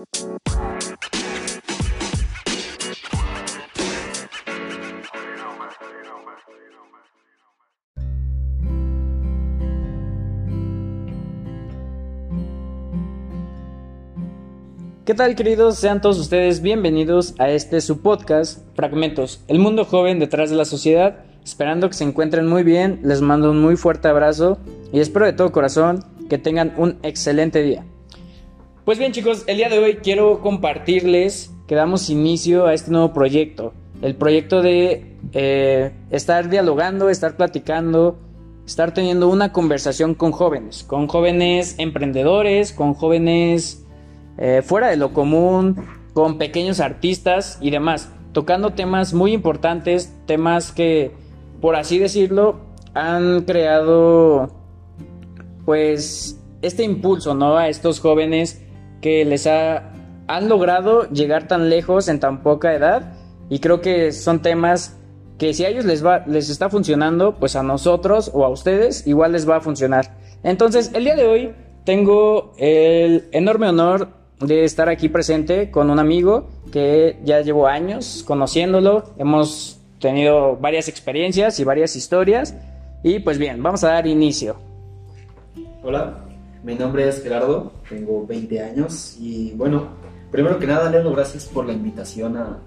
¿Qué tal queridos? Sean todos ustedes bienvenidos a este su podcast, Fragmentos, el mundo joven detrás de la sociedad. Esperando que se encuentren muy bien, les mando un muy fuerte abrazo y espero de todo corazón que tengan un excelente día. Pues bien chicos, el día de hoy quiero compartirles que damos inicio a este nuevo proyecto. El proyecto de eh, estar dialogando, estar platicando, estar teniendo una conversación con jóvenes, con jóvenes emprendedores, con jóvenes eh, fuera de lo común, con pequeños artistas y demás, tocando temas muy importantes, temas que, por así decirlo, han creado pues este impulso, ¿no? A estos jóvenes que les ha, han logrado llegar tan lejos en tan poca edad y creo que son temas que si a ellos les va les está funcionando, pues a nosotros o a ustedes igual les va a funcionar. Entonces, el día de hoy tengo el enorme honor de estar aquí presente con un amigo que ya llevo años conociéndolo. Hemos tenido varias experiencias y varias historias. Y pues bien, vamos a dar inicio. Hola, mi nombre es Gerardo, tengo 20 años y bueno, primero que nada, Leo, gracias por la invitación a,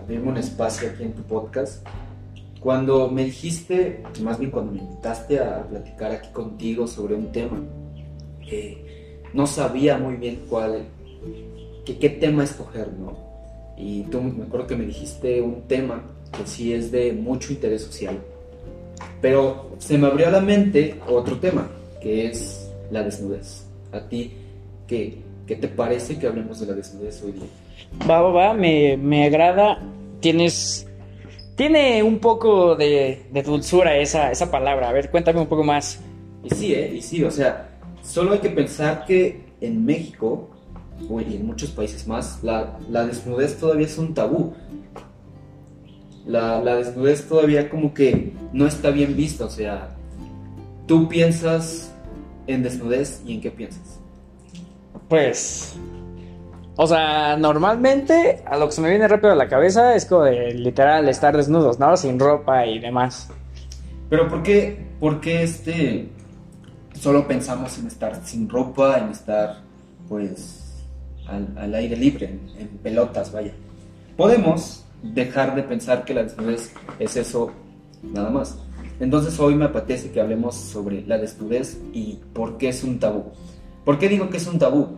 abrirme un espacio aquí en tu podcast. Cuando me dijiste, más bien cuando me invitaste a platicar aquí contigo sobre un tema, eh, no sabía muy bien cuál, qué tema escoger, ¿no? Y tú me acuerdo que me dijiste un tema que sí es de mucho interés social. Pero se me abrió a la mente otro tema, que es la desnudez. A ti, ¿qué, qué te parece que hablemos de la desnudez hoy día? Va, va, va, me, me agrada. Tienes. Tiene un poco de, de, dulzura esa, esa palabra. A ver, cuéntame un poco más. Y sí, ¿eh? Y sí, o sea, solo hay que pensar que en México y en muchos países más, la, la desnudez todavía es un tabú. La, la, desnudez todavía como que no está bien vista, o sea, tú piensas en desnudez y en qué piensas. Pues, o sea, normalmente a lo que se me viene rápido a la cabeza es como de literal estar desnudos, ¿no? Sin ropa y demás. Pero ¿por qué, por qué este, solo pensamos en estar sin ropa, en estar, pues, al, aire libre, en, pelotas, vaya. Podemos dejar de pensar que la desnudez es eso nada más. Entonces hoy me apetece que hablemos sobre la desnudez y por qué es un tabú. ¿Por qué digo que es un tabú?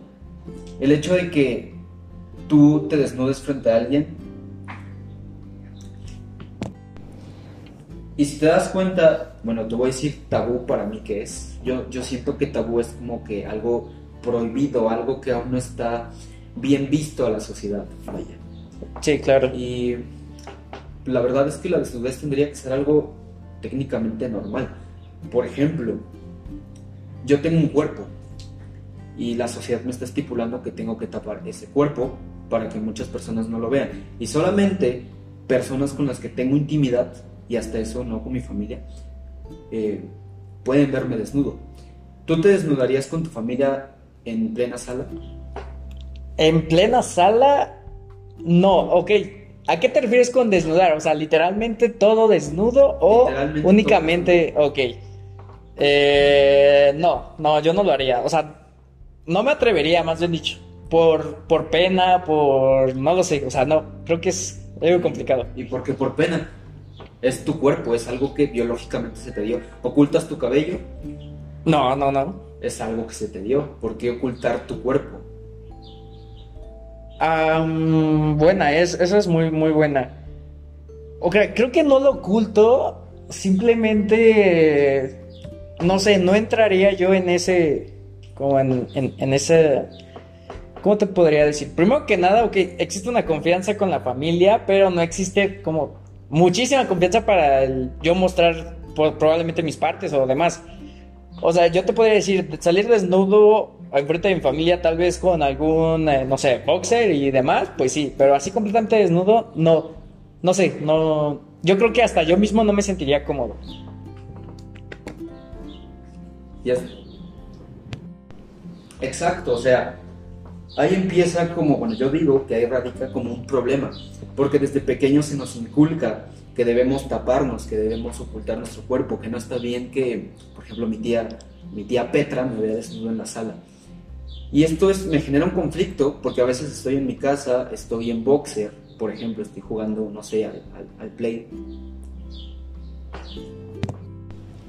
El hecho de que tú te desnudes frente a alguien y si te das cuenta, bueno, te voy a decir tabú para mí que es. Yo, yo siento que tabú es como que algo prohibido, algo que aún no está bien visto a la sociedad. Vaya. Sí, claro. Y la verdad es que la desnudez tendría que ser algo técnicamente normal. Por ejemplo, yo tengo un cuerpo y la sociedad me está estipulando que tengo que tapar ese cuerpo para que muchas personas no lo vean. Y solamente personas con las que tengo intimidad, y hasta eso no con mi familia, eh, pueden verme desnudo. ¿Tú te desnudarías con tu familia en plena sala? En plena sala, no, ok. ¿A qué te refieres con desnudar? O sea, literalmente todo desnudo o únicamente, ok. Eh, no, no, yo no lo haría. O sea, no me atrevería, más bien dicho. Por, por pena, por... No lo sé, o sea, no, creo que es algo complicado. ¿Y por qué por pena? Es tu cuerpo, es algo que biológicamente se te dio. ¿Ocultas tu cabello? No, no, no es algo que se te dio. ¿Por qué ocultar tu cuerpo? Buena, es, esa es muy, muy buena. Ok, creo que no lo oculto, simplemente, no sé, no entraría yo en ese, como en, en, ese, ¿cómo te podría decir? Primero que nada, ok, existe una confianza con la familia, pero no existe como muchísima confianza para yo mostrar probablemente mis partes o demás. O sea, yo te podría decir, salir desnudo enfrente de mi familia, tal vez con algún, eh, no sé, boxer y demás, pues sí, pero así completamente desnudo, no, no sé, no, yo creo que hasta yo mismo no me sentiría cómodo. Yes. Exacto, o sea, ahí empieza como, bueno, yo digo que ahí radica como un problema, porque desde pequeños se nos inculca que debemos taparnos, que debemos ocultar nuestro cuerpo, que no está bien que, por ejemplo, mi tía, mi tía Petra me vea desnudo en la sala. Y esto es, me genera un conflicto porque a veces estoy en mi casa, estoy en boxer, por ejemplo, estoy jugando, no sé, al, play.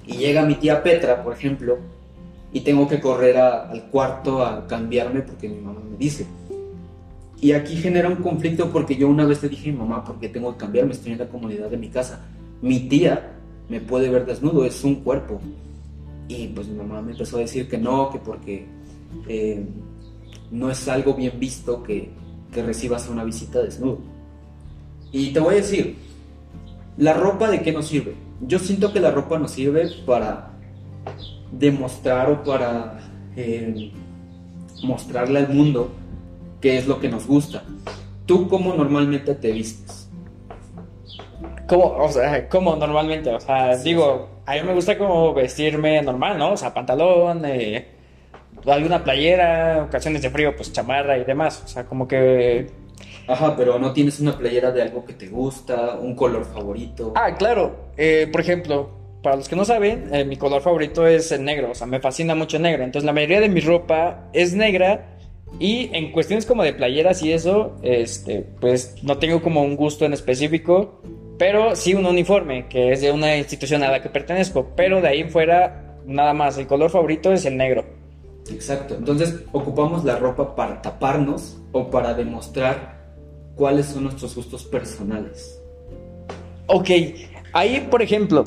Y llega mi tía Petra, por ejemplo, y tengo que correr al cuarto a cambiarme porque mi mamá me dice. Y aquí genera un conflicto porque yo una vez le dije mamá, porque tengo que cambiarme, estoy en la comunidad de mi casa. Mi tía me puede ver desnudo, es un cuerpo. Y pues mi mamá me empezó a decir que no, que porque eh, no es algo bien visto que, que recibas una visita desnudo. Y te voy a decir, ¿la ropa de qué nos sirve? Yo siento que la ropa nos sirve para demostrar o para eh, mostrarle al mundo qué es lo que nos gusta. ¿Tú cómo normalmente te vistes? ¿Cómo, o sea, ¿cómo normalmente? O sea, digo, a mí me gusta como vestirme normal, ¿no? O sea, pantalón, eh, alguna playera, ocasiones de frío, pues chamarra y demás. O sea, como que... Ajá, pero no tienes una playera de algo que te gusta, un color favorito. Ah, claro. Eh, por ejemplo, para los que no saben, eh, mi color favorito es el negro, o sea, me fascina mucho el negro. Entonces la mayoría de mi ropa es negra y en cuestiones como de playeras y eso, este, pues no tengo como un gusto en específico, pero sí un uniforme, que es de una institución a la que pertenezco, pero de ahí en fuera nada más, el color favorito es el negro. Exacto, entonces ocupamos la ropa para taparnos o para demostrar cuáles son nuestros gustos personales. Ok, ahí por ejemplo,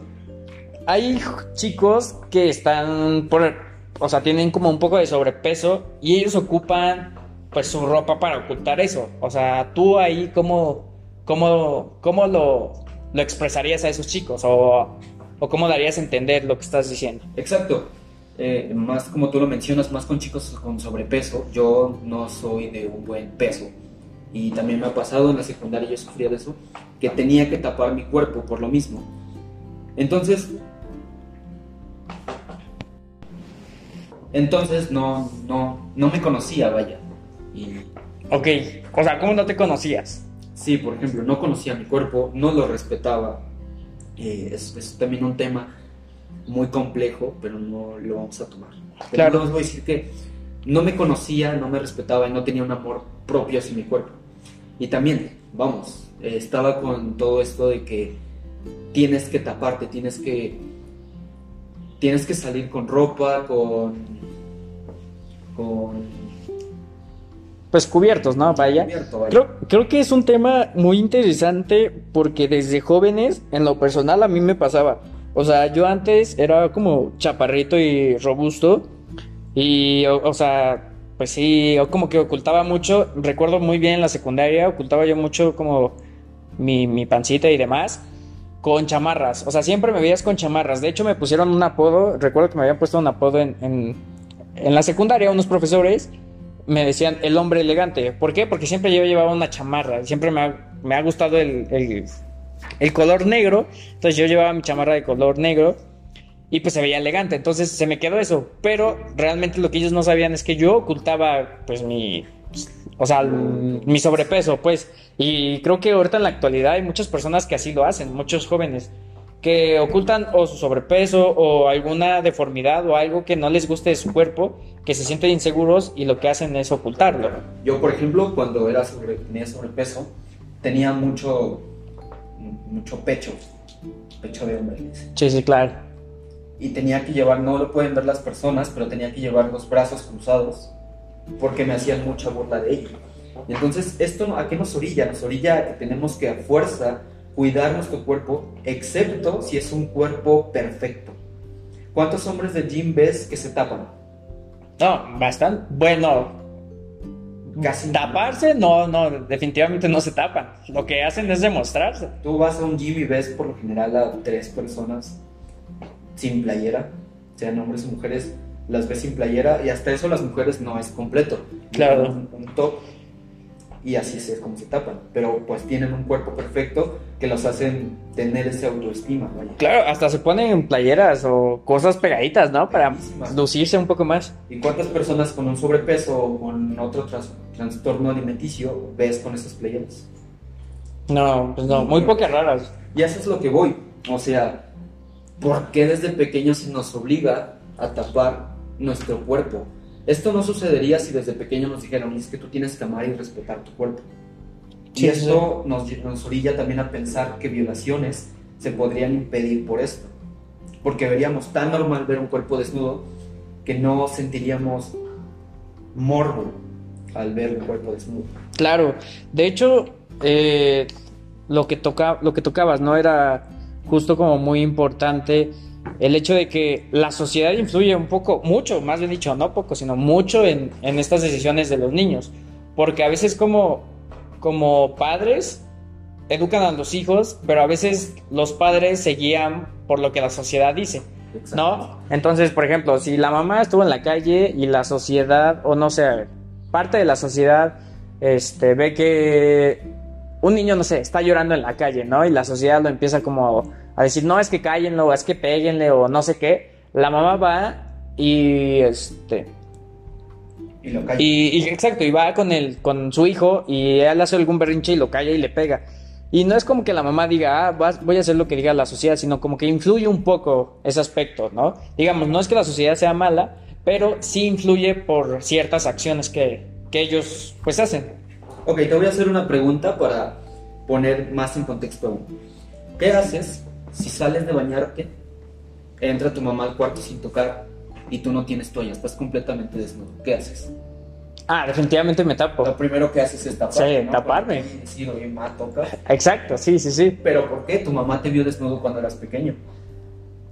hay chicos que están por, o sea, tienen como un poco de sobrepeso y ellos ocupan pues su ropa para ocultar eso. O sea, tú ahí cómo, cómo, cómo lo, lo expresarías a esos chicos o, o cómo darías a entender lo que estás diciendo. Exacto. Eh, más como tú lo mencionas, más con chicos con sobrepeso. Yo no soy de un buen peso. Y también me ha pasado en la secundaria, yo sufría de eso, que tenía que tapar mi cuerpo por lo mismo. Entonces, Entonces no, no, no me conocía, vaya. Y... Ok, o sea, ¿cómo no te conocías? Sí, por ejemplo, no conocía mi cuerpo, no lo respetaba. Eh, es, también un tema muy complejo, pero no lo vamos a tomar. claro. os voy a decir que no me conocía, no me respetaba y no tenía un amor propio hacia mi cuerpo. Y también, vamos, estaba con todo esto de que tienes que taparte, tienes que tienes que salir con ropa, con. con. Pues cubiertos, ¿no? Vaya. Creo, creo que es un tema muy interesante porque desde jóvenes, en lo personal, a mí me pasaba. O sea, yo antes era como chaparrito y robusto. Y, o, sea, pues sí, como que ocultaba mucho. Recuerdo muy bien en la secundaria, ocultaba yo mucho como mi, mi pancita y demás con chamarras. O sea, siempre me veías con chamarras. De hecho, me pusieron un apodo. Recuerdo que me habían puesto un apodo en, en, la secundaria, unos profesores. Me decían el hombre elegante. ¿Por qué? Porque siempre yo llevaba una chamarra. Siempre me ha, me ha gustado el, el, el, color negro. Entonces yo llevaba mi chamarra de color negro. Y pues se veía elegante. Entonces se me quedó eso. Pero realmente lo que ellos no sabían es que yo ocultaba pues mi o sea, mi sobrepeso, pues. Y creo que ahorita en la actualidad hay muchas personas que así lo hacen, muchos jóvenes, que ocultan o su sobrepeso o alguna deformidad o algo que no les guste de su cuerpo, que se sienten inseguros y lo que hacen es ocultarlo. Yo, por ejemplo, cuando era sobre, tenía sobrepeso, tenía mucho, mucho pecho, pecho de hombre. Sí, sí, claro. Y tenía que llevar, no lo pueden ver las personas, pero tenía que llevar los brazos cruzados porque me hacían mucha burla de ello. Y entonces, ¿esto a qué nos orilla? Nos orilla a que tenemos que a fuerza cuidar nuestro cuerpo, excepto si es un cuerpo perfecto. ¿Cuántos hombres de gym ves que se tapan? No, bastante. Bueno, Casi taparse, no, no, definitivamente no se tapan. Lo que hacen es demostrarse. Tú vas a un gym y ves por lo general a tres personas sin playera, sean hombres o mujeres, las ves sin playera y hasta eso las mujeres no es completo. Claro. Un, top y así es como se tapan. Pero pues tienen un cuerpo perfecto que los hacen tener ese autoestima. Claro, hasta se ponen playeras o cosas pegaditas, ¿no? Para lucirse un poco más. ¿Y cuántas personas con un sobrepeso o con otro trastorno alimenticio ves con esas playeras? No, pues no, muy pocas raras. Y eso es lo que voy. O sea, ¿por qué desde pequeños se nos obliga a tapar nuestro cuerpo? Esto no sucedería si desde pequeño nos dijeran, es que tú tienes que amar y respetar tu cuerpo. Sí, y esto nos, nos orilla también a pensar que violaciones se podrían impedir por esto. Porque veríamos tan normal ver un cuerpo desnudo que no sentiríamos morbo al ver un cuerpo desnudo. Claro, de hecho, eh, lo, que toca, lo que tocabas, ¿no? Era justo como muy importante el hecho de que la sociedad influye un poco, mucho, más bien dicho, no poco, sino mucho en, en estas decisiones de los niños. Porque a veces como, como padres educan a los hijos, pero a veces los padres se guían por lo que la sociedad dice. ¿No? Entonces, por ejemplo, si la mamá estuvo en la calle y la sociedad, o no sé, parte de la sociedad este, ve que un niño, no sé, está llorando en la calle, ¿no? Y la sociedad lo empieza como a decir, no, es que cállenlo, es que péguenle, o no sé qué. La mamá va y este. Y lo calla. Y, y exacto, y va con el, con su hijo y él hace algún berrinche y lo calla y le pega. Y no es como que la mamá diga, ah, vas- voy a hacer lo que diga la sociedad, sino como que influye un poco ese aspecto, ¿no? Digamos, no es que la sociedad sea mala, pero sí influye por ciertas acciones que, que ellos pues hacen. Ok, te voy a hacer una pregunta para poner más en contexto aún. ¿Qué haces si sales de bañarte, entra tu mamá al cuarto sin tocar y tú no tienes toalla, estás completamente desnudo? ¿Qué haces? Ah, definitivamente me tapo. Lo primero que haces es taparte. Sí, ¿no? taparme. Porque decir, oye, ma, toca. Exacto, sí, sí, sí. Pero ¿por qué? Tu mamá te vio desnudo cuando eras pequeño.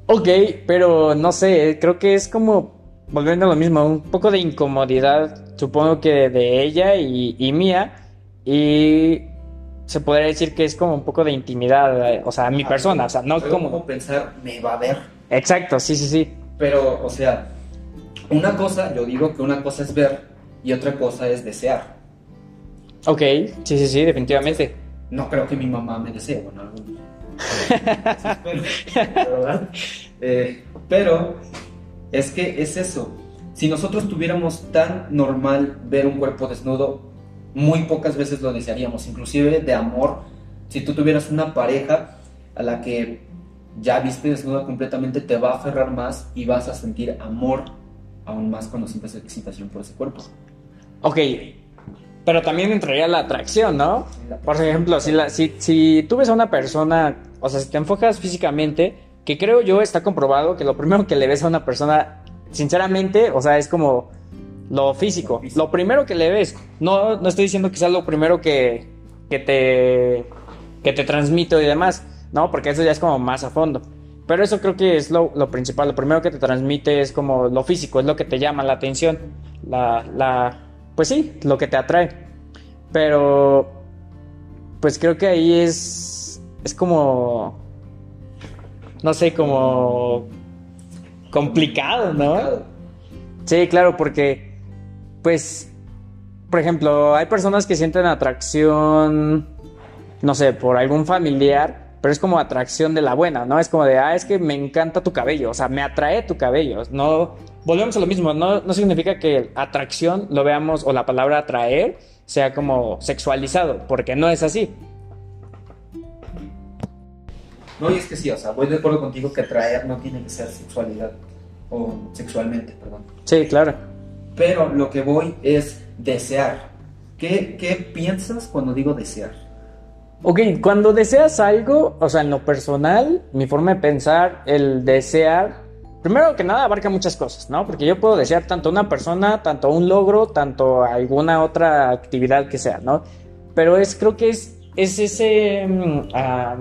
Ok, pero no sé, creo que es como, volviendo a lo mismo, un poco de incomodidad, supongo que de ella y, y mía, y se podría decir que es como un poco de intimidad, eh, o sea, mi persona, o sea, no Fue como... pensar, me va a ver. Exacto, sí, sí, sí. Pero, o sea, una cosa, yo digo que una cosa es ver y otra cosa es desear. Ok, sí, sí, sí, definitivamente. No creo que mi mamá me desee, bueno, algún-. Eh, pero es que es eso. Si nosotros tuviéramos tan normal ver un cuerpo desnudo, muy pocas veces lo desearíamos, inclusive de amor. Si tú tuvieras una pareja a la que ya viste desnuda completamente, te va a aferrar más y vas a sentir amor aún más cuando sientes excitación por ese cuerpo. Ok, pero también entraría la atracción, ¿no? Por ejemplo, si, la, si, si tú ves a una persona, o sea, si te enfocas físicamente, que creo yo está comprobado que lo primero que le ves a una persona, sinceramente, o sea, es como lo físico. Lo físico. Lo primero que le ves. No, no estoy diciendo que sea lo primero que, que te que te transmito y demás, ¿no? Porque eso ya es como más a fondo. Pero eso creo que es lo, lo principal. Lo primero que te transmite es como lo físico, es lo que te llama la atención. La, la, pues sí, lo que te atrae. Pero, pues creo que ahí es, es como, no sé, como complicado, ¿no? Sí, claro, porque, pues, por ejemplo, hay personas que sienten atracción, no sé, por algún familiar, pero es como atracción de la buena, ¿no? Es como de, ah, es que me encanta tu cabello, o sea, me atrae tu cabello. No, volvemos a lo mismo, no, no significa que atracción lo veamos, o la palabra atraer sea como sexualizado, porque no es así. No, y es que sí, o sea, voy de acuerdo contigo que atraer no tiene que ser sexualidad o sexualmente, perdón. Sí, claro. Pero lo que voy es desear. ¿Qué, qué piensas cuando digo desear? Ok, cuando deseas algo, o sea, en lo personal, mi forma de pensar, el desear, primero que nada abarca muchas cosas, ¿no? Porque yo puedo desear tanto una persona, tanto un logro, tanto alguna otra actividad que sea, ¿no? Pero es, creo que es, es ese, ah,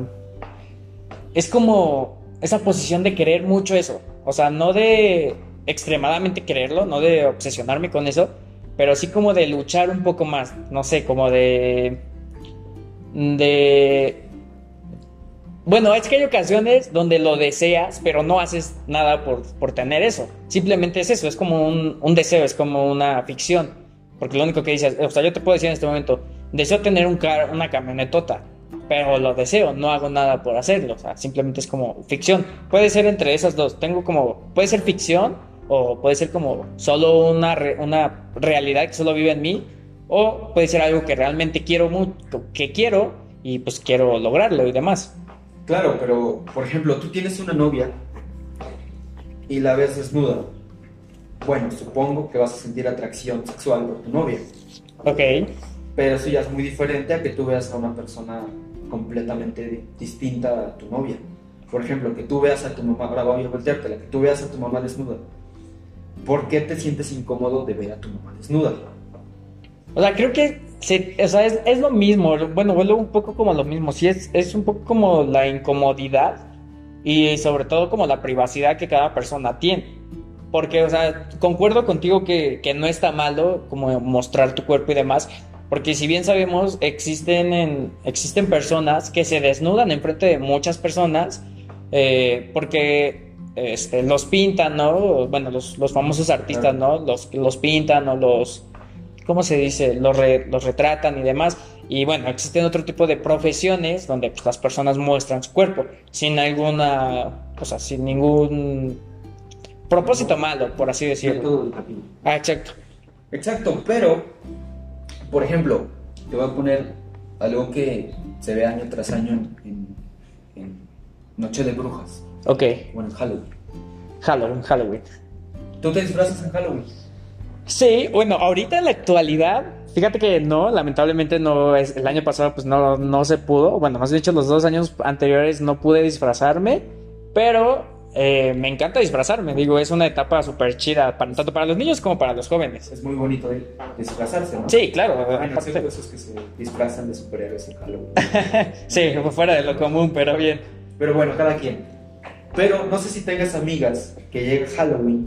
es como esa posición de querer mucho eso, o sea, no de extremadamente quererlo, no de obsesionarme con eso, pero sí como de luchar un poco más, no sé, como de de... Bueno, es que hay ocasiones donde lo deseas, pero no haces nada por, por tener eso. Simplemente es eso, es como un, un deseo, es como una ficción. Porque lo único que dices, o sea, yo te puedo decir en este momento, deseo tener un car una camionetota, pero lo deseo, no hago nada por hacerlo. O sea, simplemente es como ficción. Puede ser entre esas dos. Tengo como, puede ser ficción o puede ser como solo una, re- una realidad que solo vive en mí, O puede ser algo que realmente quiero mucho, que quiero y pues quiero lograrlo y demás. Claro, pero por ejemplo, tú tienes una novia y la ves desnuda. Bueno, supongo que vas a sentir atracción sexual por tu novia. Ok. Pero eso ya es muy diferente a que tú veas a una persona completamente di- distinta a tu novia. Por ejemplo, que tú veas a tu mamá, ahora voy a volteártela, que tú veas a tu mamá desnuda. ¿Por qué te sientes incómodo de ver a tu mamá desnuda? O sea, creo que se- o sea, es, es lo mismo. Bueno, vuelvo un poco como lo mismo. Sí, es, es un poco como la incomodidad y sobre todo como la privacidad que cada persona tiene. Porque, o sea, concuerdo contigo que, que no está malo como mostrar tu cuerpo y demás. Porque si bien sabemos, existen, en- existen personas que se desnudan enfrente de muchas personas eh, porque este, los pintan, ¿no? Bueno, los, los famosos artistas, ¿no? Los, los pintan o los, ¿cómo se dice? Los, re- los retratan y demás. Y bueno, existen otro tipo de profesiones donde pues, las personas muestran su cuerpo sin alguna, o sea, sin ningún propósito malo, por así decirlo. Ah, exacto. Exacto, pero, por ejemplo, te voy a poner algo que se ve año tras año en, en- en Noche de Brujas, Ok, bueno, en Halloween. Halloween, Halloween. ¿Tú te disfrazas en Halloween? Sí, bueno, ahorita en la actualidad, fíjate que no, lamentablemente no es, el año pasado pues no, no se pudo, bueno, más dicho, los dos años anteriores no pude disfrazarme, pero eh, me encanta disfrazarme, digo, es una etapa súper chida, para- tanto para los niños como para los jóvenes. Es muy bonito de- disfrazarse, ¿no? Sí, claro, Bueno, aparte- excepto esos que se disfrazan de superhéroes en Halloween. sí, fuera de lo común, pero bien. Pero bueno, cada quien. Pero no sé si tengas amigas que llega Halloween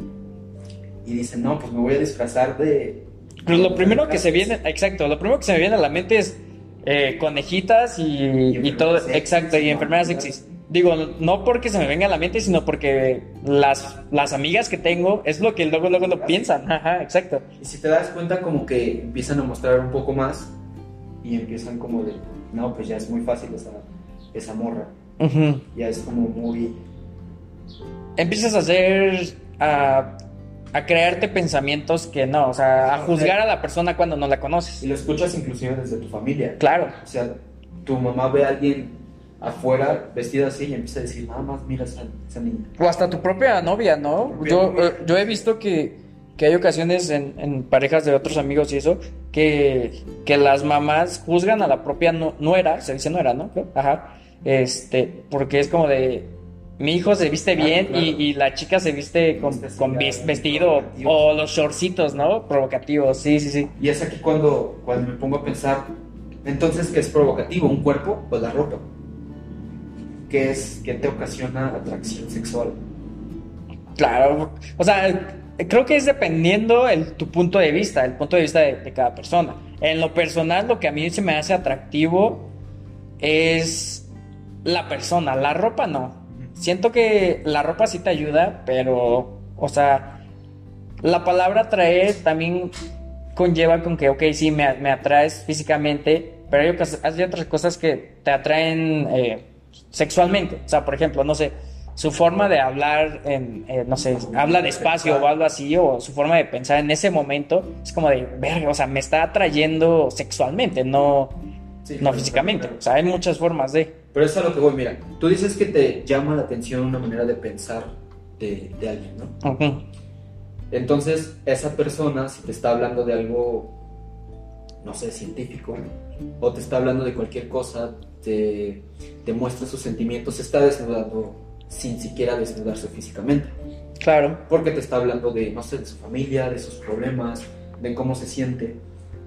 y dicen, no, pues me voy a disfrazar de... Pues lo primero que se viene, exacto, lo primero que se me viene a la mente es eh, conejitas y, y todo, enfermeras exacto, y sexys, enfermeras ¿no? sexys. Digo, no porque se me venga a la mente, sino porque las, las amigas que tengo es lo que luego, luego lo piensan. Ajá, exacto. Y si te das cuenta como que empiezan a mostrar un poco más y empiezan como de, no, pues ya es muy fácil esa, esa morra. Ujú. Ya es como muy... Empiezas a hacer, a, a crearte pensamientos que no, o sea, a juzgar a la persona cuando no la Y conoces. lo escuchas inclusive desde tu familia. Claro. O sea, tu mamá ve a alguien afuera vestida así y empieza a decir, nada más mira esa, esa niña. O hasta tu propia novia, ¿no? Propia Yo, novia. eh, yo he visto que, que hay ocasiones en, en parejas de otros amigos y eso, que, que las mamás juzgan a la propia nu- nuera, se dice nuera, ¿no? Ajá. Este, porque es como de, mi hijo se viste bien claro. y, y la chica se viste con, con vestido o los shortcitos, ¿no? Provocativos, sí, sí, sí. Y es aquí cuando, cuando me pongo a pensar, entonces, ¿qué es provocativo? ¿Un cuerpo o la ropa? ¿Qué es, qué te ocasiona atracción sexual? Claro, o sea, creo que es dependiendo el, tu punto de vista, el punto de vista de, de cada persona. En lo personal, lo que a mí se me hace atractivo es la persona, la ropa no. Siento que la ropa sí te ayuda, pero, o sea, la palabra atraer también conlleva con que, ok, sí, me, me atraes físicamente, pero hay, otras cosas que te atraen eh, sexualmente. O sea, por ejemplo, no sé, su forma de hablar, en, eh, no sé, habla despacio o algo así, o su forma de pensar en ese momento, es como de, verga, o sea, me está atrayendo sexualmente, no, Sí, no físicamente. O sea, hay muchas formas de... Pero es a lo que voy, mira, tú dices que te llama la atención una manera de pensar de, de alguien, ¿no? Ujú. Entonces, esa persona, si te está hablando de algo, no sé, científico, o te está hablando de cualquier cosa, te, te muestra sus sentimientos, se está desnudando sin siquiera desnudarse físicamente. Claro. Porque te está hablando de, no sé, de su familia, de sus problemas, de cómo se siente.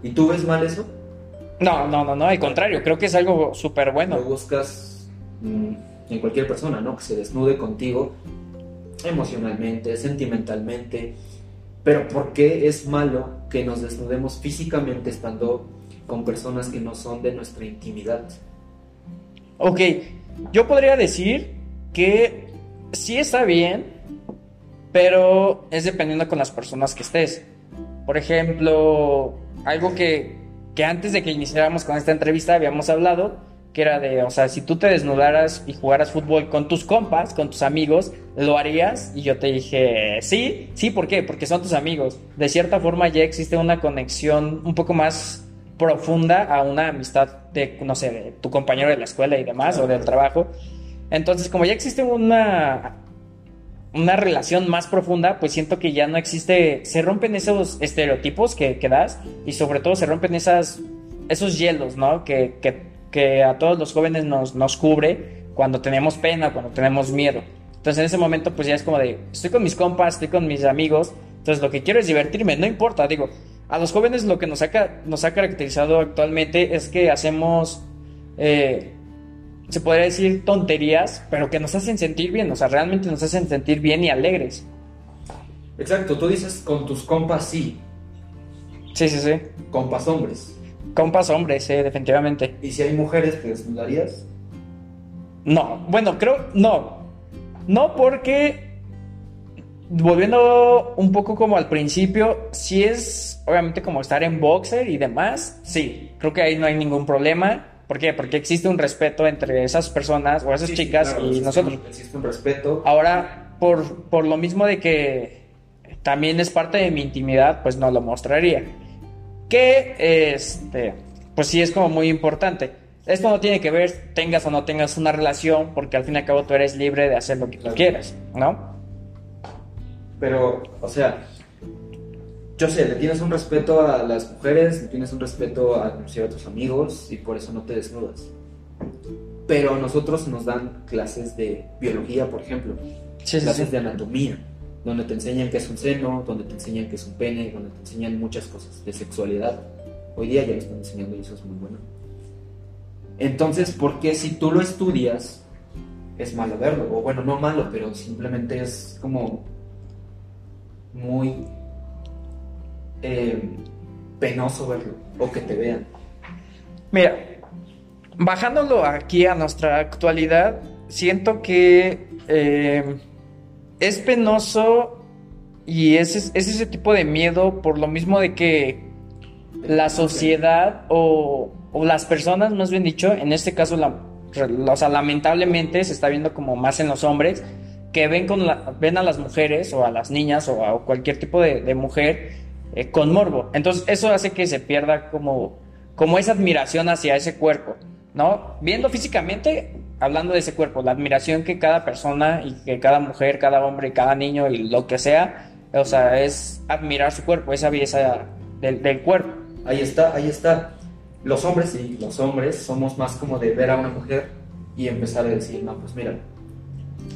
¿Y tú ves mal eso? No, no, no, no, al contrario, creo que es algo súper Lo bueno. buscas mm, en cualquier persona, ¿no? Que se desnude contigo emocionalmente, sentimentalmente. Pero ¿por qué es malo que nos desnudemos físicamente estando con personas que no son de nuestra intimidad? Ok, yo podría decir que sí está bien, pero es dependiendo con las personas que estés. Por ejemplo, algo que, que antes de que iniciáramos con esta entrevista habíamos hablado, que era de, o sea, si tú te desnudaras y jugaras fútbol con tus compas, con tus amigos, ¿lo harías? Y yo te dije, sí, sí, ¿por qué? Porque son tus amigos. De cierta forma ya existe una conexión un poco más profunda a una amistad de, no sé, de tu compañero de la escuela y demás, o del trabajo. Entonces, como ya existe una, una relación más profunda, pues siento que ya no existe, se rompen esos estereotipos que, das y sobre todo se rompen esas, esos hielos, ¿no? Que, que, que a todos los jóvenes nos, nos cubre cuando tenemos pena, cuando tenemos miedo. Entonces en ese momento pues ya es como de, estoy con mis compas, estoy con mis amigos, entonces lo que quiero es divertirme, no importa, digo, a los jóvenes lo que nos ha, nos ha caracterizado actualmente es que hacemos, eh, se podría decir tonterías, pero que nos hacen sentir bien, o sea, realmente nos hacen sentir bien y alegres. Exacto, tú dices con tus compas sí. Sí, sí, sí. Compas hombres. Compas hombres, sí, definitivamente. ¿Y si hay mujeres, te desnudarías? No, bueno, creo, no. No porque, volviendo un poco como al principio, si es obviamente como estar en boxer y demás, sí, creo que ahí no hay ningún problema. ¿Por qué? Porque existe un respeto entre esas personas o esas Sí, chicas claro, y nosotros. Existe un respeto. Ahora, por, por lo mismo de que también es parte de mi intimidad, pues no lo mostraría. Que, este, pues sí es como muy importante. Esto no tiene que ver tengas o no tengas una relación, porque al fin y al cabo tú eres libre de hacer lo que tú quieras, ¿no? Pero, o sea, yo sé, le tienes un respeto a las mujeres, le tienes un respeto a, inclusive a tus amigos y por eso no te desnudas. Pero a nosotros nos dan clases de biología, por ejemplo, Sí, clases sí. de anatomía, donde te enseñan qué es un seno, donde te enseñan qué es un pene, donde te enseñan muchas cosas de sexualidad. Hoy día ya lo están enseñando y eso es muy bueno. Entonces, ¿por qué si tú lo estudias es malo verlo? O bueno, no malo, pero simplemente es como muy eh, penoso verlo o que te vean. Mira, bajándolo aquí a nuestra actualidad, siento que eh, es penoso y es, es ese tipo de miedo por lo mismo de que la sociedad o, o las personas, más bien dicho, en este caso, la, o sea, lamentablemente se está viendo como más en los hombres que ven, con la- ven a las mujeres o a las niñas o a cualquier tipo de, de mujer eh, con morbo. Entonces eso hace que se pierda como, como esa admiración hacia ese cuerpo, ¿no? Viendo físicamente, hablando de ese cuerpo, la admiración que cada persona y que cada mujer, cada hombre, cada niño y lo que sea, o sea, es admirar su cuerpo, esa belleza del, del cuerpo. Ahí está, ahí está. Los hombres, sí, los hombres somos más como de ver a una mujer y empezar a decir, no, pues mira.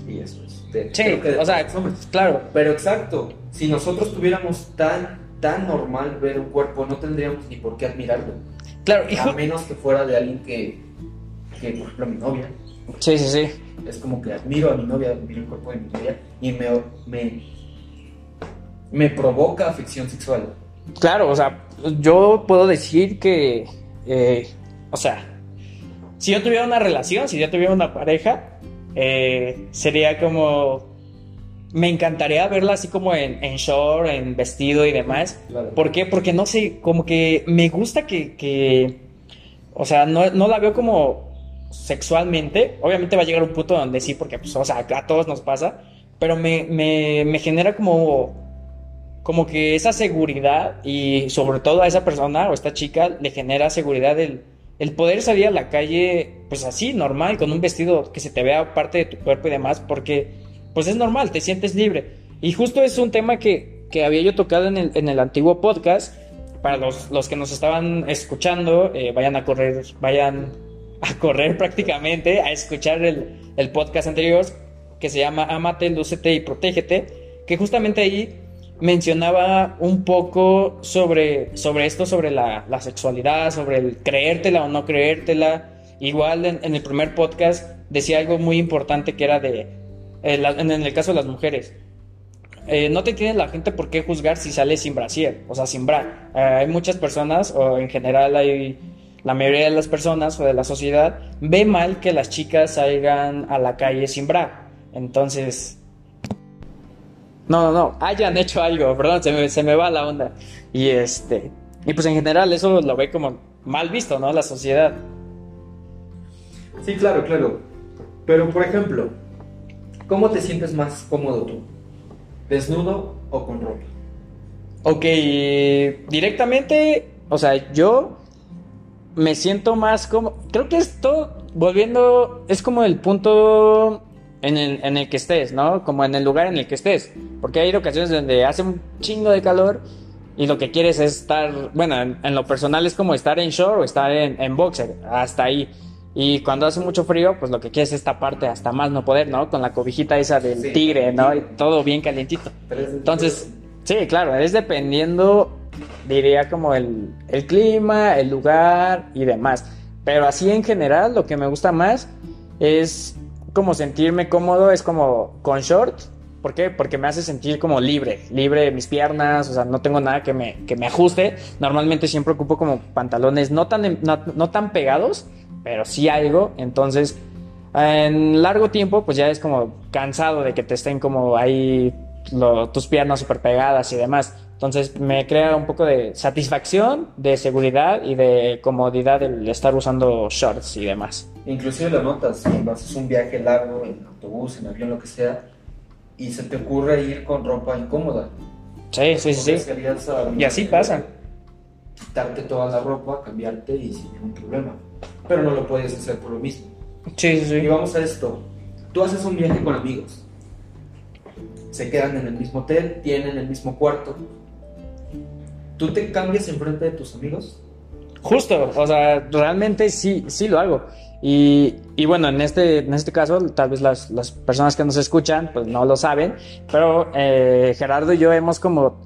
Y eso es. de- Sí, creo que de o sea, hombres. claro, Pero exacto, si nosotros tuviéramos tan, tan normal ver un cuerpo, no tendríamos ni por qué admirarlo. claro, y A menos que fuera de alguien que, que, por ejemplo, mi novia. Sí, sí, sí. Es como que admiro a mi novia, admiro el cuerpo de mi novia y me, me, me provoca afección sexual. Claro, o sea, yo puedo decir que, eh, o sea, si yo tuviera una relación, si yo tuviera una pareja, eh, sería como, me encantaría verla así como en, en short, en vestido y demás. Claro. ¿Por qué? Porque no sé, como que me gusta que, que o sea, no, no la veo como sexualmente. Obviamente va a llegar un punto donde sí, porque pues, o sea, a todos nos pasa, pero me, me, me genera como como que esa seguridad y sobre todo a esa persona o esta chica le genera seguridad el, el poder salir a la calle pues así, normal, con un vestido que se te vea parte de tu cuerpo y demás, porque pues es normal, te sientes libre. Y justo es un tema que, que había yo tocado en el, en el antiguo podcast. Para los, los que nos estaban escuchando, eh, vayan a correr, vayan a correr prácticamente, a escuchar el, el podcast anterior que se llama Amate, Lúcete y Protégete, que justamente ahí mencionaba un poco sobre, sobre esto, sobre la, la sexualidad, sobre el creértela o no creértela. Igual en, en el primer podcast decía algo muy importante que era de, eh, la- en el caso de las mujeres, eh, no te tiene la gente por qué juzgar si sales sin brasier, o sea, sin bra. Eh, hay muchas personas, o en general hay la mayoría de las personas o de la sociedad, ve mal que las chicas salgan a la calle sin bra. Entonces, no, no, no, hayan hecho algo, perdón, se me, se me va la onda. Y este, y pues en general eso lo ve como mal visto, ¿no? La sociedad. Sí, claro, claro. Pero, por ejemplo, ¿cómo te sientes más cómodo tú? ¿Desnudo o con ropa? Ok, directamente, o sea, yo me siento más como. Creo que esto, volviendo, es como el punto en el, en el que estés, ¿no? Como en el lugar en el que estés. Porque hay ocasiones donde hace un chingo de calor y lo que quieres es estar, bueno, en, lo personal es como estar en short o estar en, en, boxer, hasta ahí. Y cuando hace mucho frío, pues lo que quieres es esta parte hasta más no poder, ¿no? Con la cobijita esa del tigre, ¿no? Y todo bien calientito. Entonces, sí, claro, es dependiendo, diría como el, el clima, el lugar y demás. Pero así en general, lo que me gusta más es como sentirme cómodo, es como con short. ¿Por qué? Porque me hace sentir como libre, libre de mis piernas, o sea, no tengo nada que me, que me ajuste. Normalmente siempre ocupo como pantalones no tan, no, tan pegados, pero sí algo. Entonces, en largo tiempo, pues ya es como cansado de que te estén como ahí tus piernas súper pegadas y demás. Entonces me crea un poco de satisfacción, de seguridad y de comodidad el estar usando shorts y demás. Inclusive lo notas cuando haces un viaje largo en autobús, en avión, lo que sea, y se te ocurre ir con ropa incómoda. Sí, sí, sí. Y así pasa. Quitarte toda la ropa, cambiarte y sin ningún problema. Pero no lo puedes hacer por lo mismo. Sí, sí, sí. Y vamos a esto. Tú haces un viaje con amigos. Se quedan en el mismo hotel, tienen el mismo cuarto. ¿Tú te cambias enfrente de tus amigos? Justo, o sea, realmente sí, sí lo hago. Y, y, bueno, en este, en este caso, tal vez las, las, personas que nos escuchan, pues no lo saben, pero eh, Gerardo y yo hemos como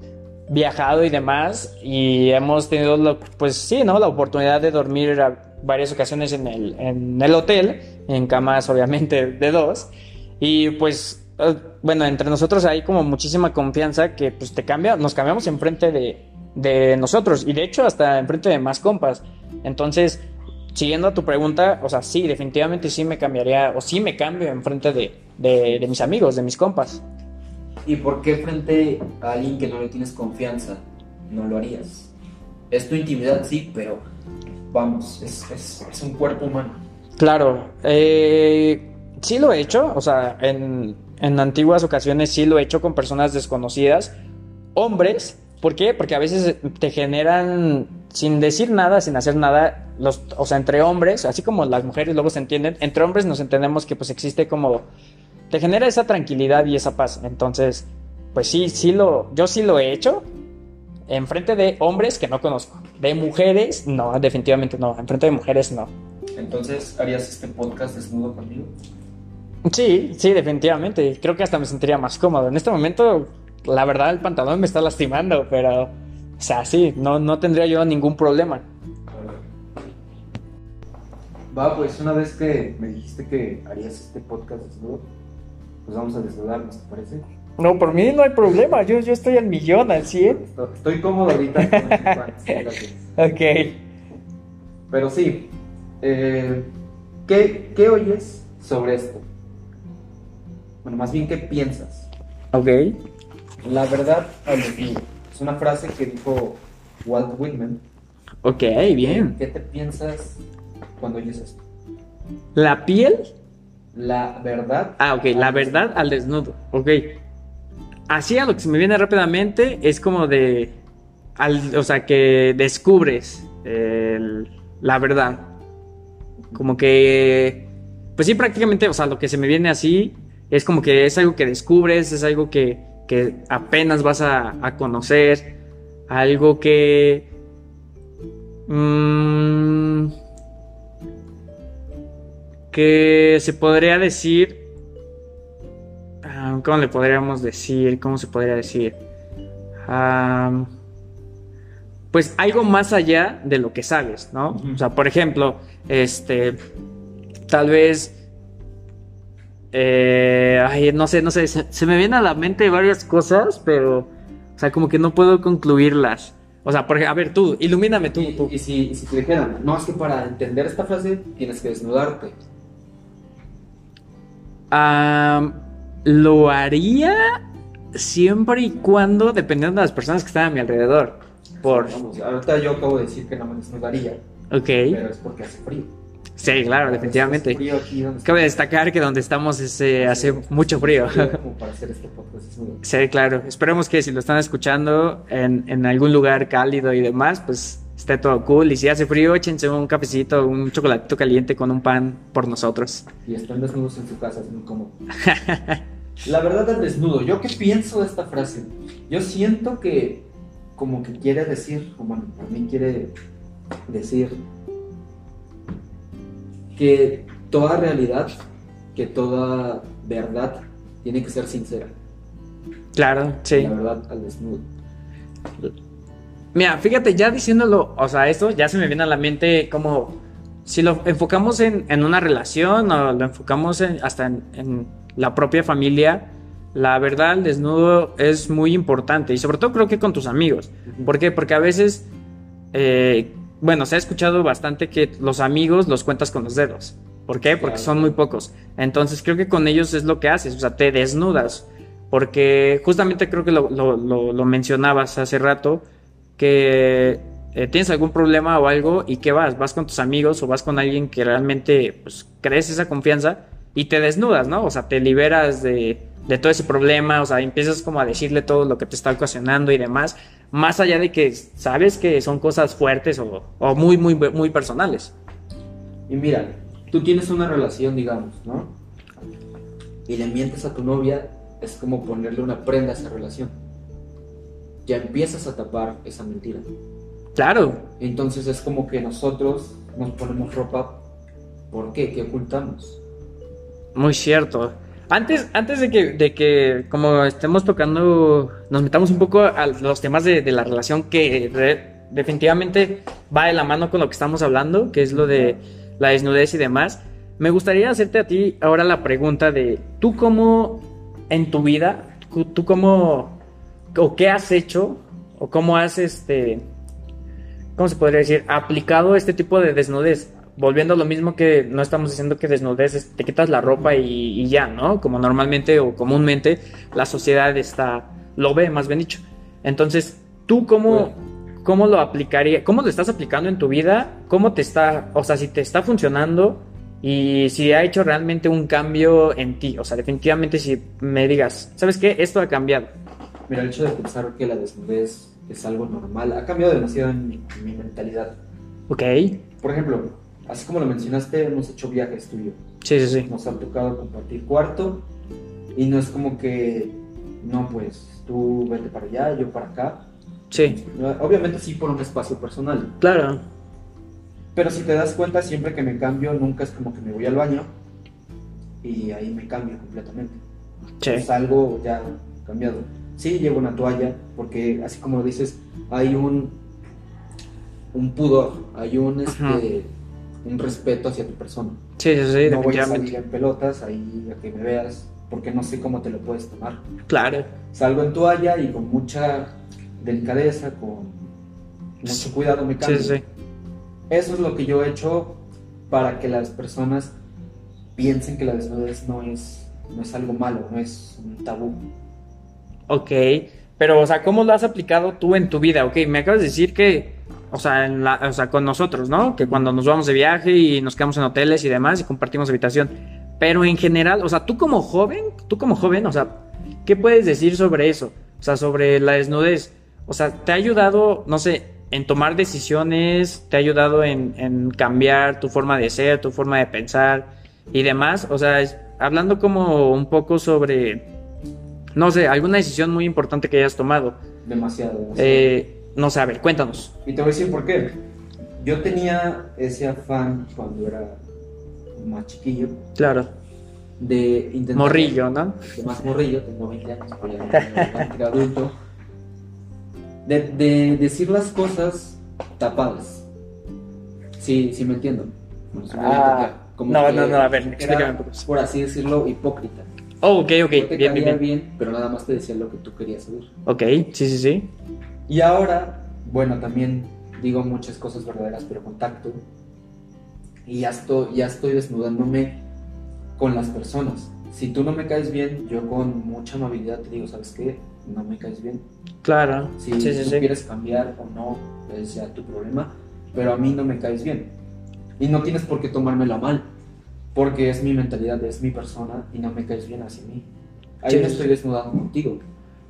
viajado y demás, y hemos tenido, lo, pues sí, ¿no? La oportunidad de dormir varias ocasiones en el, en el hotel, en camas obviamente de dos, y pues, eh, bueno, entre nosotros hay como muchísima confianza que pues te cambia, nos cambiamos enfrente de, de nosotros, y de hecho hasta enfrente de más compas. Entonces, siguiendo a tu pregunta, o sea, sí, definitivamente sí me cambiaría, o sí me cambio en frente de, de, mis amigos, de mis compas. ¿Y por qué frente a alguien que no le tienes confianza no lo harías? Es tu intimidad, sí, pero vamos, es, es, es un cuerpo humano. Claro, eh, sí lo he hecho, o sea, en, antiguas ocasiones sí lo he hecho con personas desconocidas, hombres, ¿por qué? Porque a veces te generan, sin decir nada, sin hacer nada, los, o sea, entre hombres, así como las mujeres luego se entienden, entre hombres nos entendemos que pues existe como, te genera esa tranquilidad y esa paz. Entonces, pues sí, sí lo, yo sí lo he hecho, en frente de hombres que no conozco. De mujeres, no, definitivamente no. En frente de mujeres, no. Entonces, ¿harías este podcast desnudo conmigo? Sí, sí, definitivamente. Creo que hasta me sentiría más cómodo. En este momento, la verdad, el pantalón me está lastimando, pero, o sea, sí, no, no tendría yo ningún problema. Va, pues una vez que me dijiste que harías este podcast desnudo, pues vamos a desnudarnos, ¿te parece? No, por mí no hay problema, yo, yo estoy al millón, al 100. Estoy cómodo ahorita con Ok. Pero sí, eh, ¿qué, ¿qué oyes sobre esto? Bueno, más bien, ¿qué piensas? Ok. La verdad Es una frase que dijo Walt Whitman. Ok, bien. ¿Qué te piensas cuando oyes esto? ¿La piel? La verdad. Ah, ok, la verdad al desnudo. Ok. Así a lo que se me viene rápidamente es como de. o sea, que descubres la verdad. Como que. Pues sí, prácticamente, o sea, lo que se me viene así es como que es algo que descubres, es algo que, que apenas vas a, a conocer, algo que. Mmm, que se podría decir, ¿cómo le podríamos decir? ¿Cómo se podría decir? pues algo más allá de lo que sabes, ¿no? O sea, por ejemplo, este, tal vez, eh, ay, no sé, no sé, se, me vienen a la mente varias cosas, pero, o sea, como que no puedo concluirlas. O sea, por, a ver, tú, ilumíname tú. Y, tú. y si, si te dijeran, no, es que para entender esta frase tienes que desnudarte lo haría siempre y cuando, dependiendo de las personas que están a mi alrededor. Por... ahorita yo acabo de decir que no me desnudaría. Ok. Pero es porque hace frío. Sí, claro, definitivamente. Cabe destacar que donde estamos hace mucho frío. para hacer este sí, claro. Esperemos que si lo están escuchando en, en, algún lugar cálido y demás, pues esté todo cool. Y si hace frío, échense un cafecito, un chocolatito caliente con un pan por nosotros. Y están desnudos en su casa, es muy cómodo. La verdad al desnudo, ¿yo qué pienso de esta frase? Yo siento que como que quiere decir, o bueno, mí quiere decir que toda realidad, que toda verdad tiene que ser sincera. Claro, sí. La verdad al desnudo. Mira, fíjate, ya diciéndolo, o sea, esto ya se me viene a la mente como si lo enfocamos en, en una relación o lo enfocamos en- hasta en, en la propia familia, la verdad, el desnudo es muy importante y sobre todo creo que con tus amigos. ¿Por qué? Porque a veces, eh, bueno, se ha escuchado bastante que los amigos los cuentas con los dedos. ¿Por qué? Porque son muy pocos. Entonces creo que con ellos es lo que haces, o sea, te desnudas. Porque justamente creo que lo, lo- lo- lo mencionabas hace rato, que eh, tienes algún problema o algo y que vas, vas con tus amigos o vas con alguien que realmente pues, crees esa confianza y te desnudas, ¿no? O sea, te liberas de, de todo ese problema, o sea, empiezas como a decirle todo lo que te está ocasionando y demás, más allá de que sabes que son cosas fuertes o, o muy, muy, muy personales. Y mira, tú tienes una relación, digamos, ¿no? Y le mientes a tu novia, es como ponerle una prenda a esa relación. Ya empiezas a tapar esa mentira. Claro, Entonces es como que nosotros nos ponemos ropa. ¿Por qué? ¿Qué ocultamos? Muy cierto. Antes, antes de que, de que como estemos tocando, nos metamos un poco a los temas de, la relación que definitivamente va de la mano con lo que estamos hablando, que es lo de la desnudez y demás. Me gustaría hacerte a ti ahora la pregunta de, ¿tú cómo en tu vida, tú, tú cómo, o qué has hecho, o cómo has, este, ¿cómo se podría decir? Aplicado este tipo de desnudez. Volviendo a lo mismo que no estamos diciendo que desnudez es te quitas la ropa y, y ya, ¿no? Como normalmente o comúnmente la sociedad está, lo ve, más bien dicho. Entonces, ¿tú cómo, cómo lo aplicarías? ¿Cómo lo estás aplicando en tu vida? ¿Cómo te está, o sea, si te está funcionando y si ha hecho realmente un cambio en ti? O sea, definitivamente si me digas, ¿sabes qué? Esto ha cambiado. Mira, el hecho de pensar que la desnudez es algo normal ha cambiado demasiado en mi, en mi mentalidad. Ok, Por ejemplo, así como lo mencionaste, hemos hecho viajes tú y yo. sí, sí, sí. Nos ha tocado compartir cuarto y no es como que, no, pues tú vete para allá, yo para acá. Sí, Obviamente sí por un espacio personal. claro. Pero si te das cuenta, siempre que me cambio, nunca es como que me voy al baño y ahí me cambio completamente. Sí, Es algo ya cambiado. Sí, llevo una toalla, porque así como lo dices, hay un, un pudor, hay un, Ajá. Un respeto hacia tu persona. sí, sí, sí, no voy a salir en pelotas ahí a que me veas, porque no sé cómo te lo puedes tomar. Claro. Salgo en toalla y con mucha delicadeza, con mucho cuidado me cambio. sí, sí. Eso es lo que yo he hecho para que las personas piensen que la desnudez no es, no es algo malo, no es un tabú. Ok, pero, o sea, ¿cómo lo has aplicado tú en tu vida? Ok, me acabas de decir que, o sea, en la- o sea, con nosotros, ¿no? Que cuando nos vamos de viaje y nos quedamos en hoteles y demás y compartimos habitación. Pero en general, o sea, tú como joven, tú como joven, o sea, ¿qué puedes decir sobre eso? O sea, sobre la desnudez. O sea, ¿te ha ayudado, no sé, en tomar decisiones? ¿Te ha ayudado en, en cambiar tu forma de ser, tu forma de pensar y demás? O sea, es- hablando como un poco sobre no sé, alguna decisión muy importante que hayas tomado. Demasiado. demasiado. Eh, no sé, a ver, cuéntanos. Y te voy a decir por qué. Yo tenía ese afán cuando era más chiquillo Claro. de intentar... Morrillo, ¿no? de más morrillo, tengo 20 años, pero ya no adulto, de, de decir las cosas tapadas. Sí, sí me entiendo. Bueno, sí me Ah. Como no, no, no, a ver, explícame un poco. Por así decirlo, hipócrita. Oh, ok, ok, No te bien, bien, bien. bien, pero nada más te decía lo que tú querías oír. Ok, sí, sí, sí. Y ahora, bueno, también digo muchas cosas verdaderas, pero con tacto. Y ya estoy, ya estoy desnudándome con las personas. Si tú no me caes bien, yo con mucha amabilidad te digo, ¿sabes qué? No me caes bien. Claro. Si sí, tú sí. quieres cambiar o no, ese sea tu problema, pero a mí no me caes bien. Y no tienes por qué tomármelo mal, porque es mi mentalidad, es mi persona y no me caes bien hacia mí. Ahí me estoy desnudando contigo.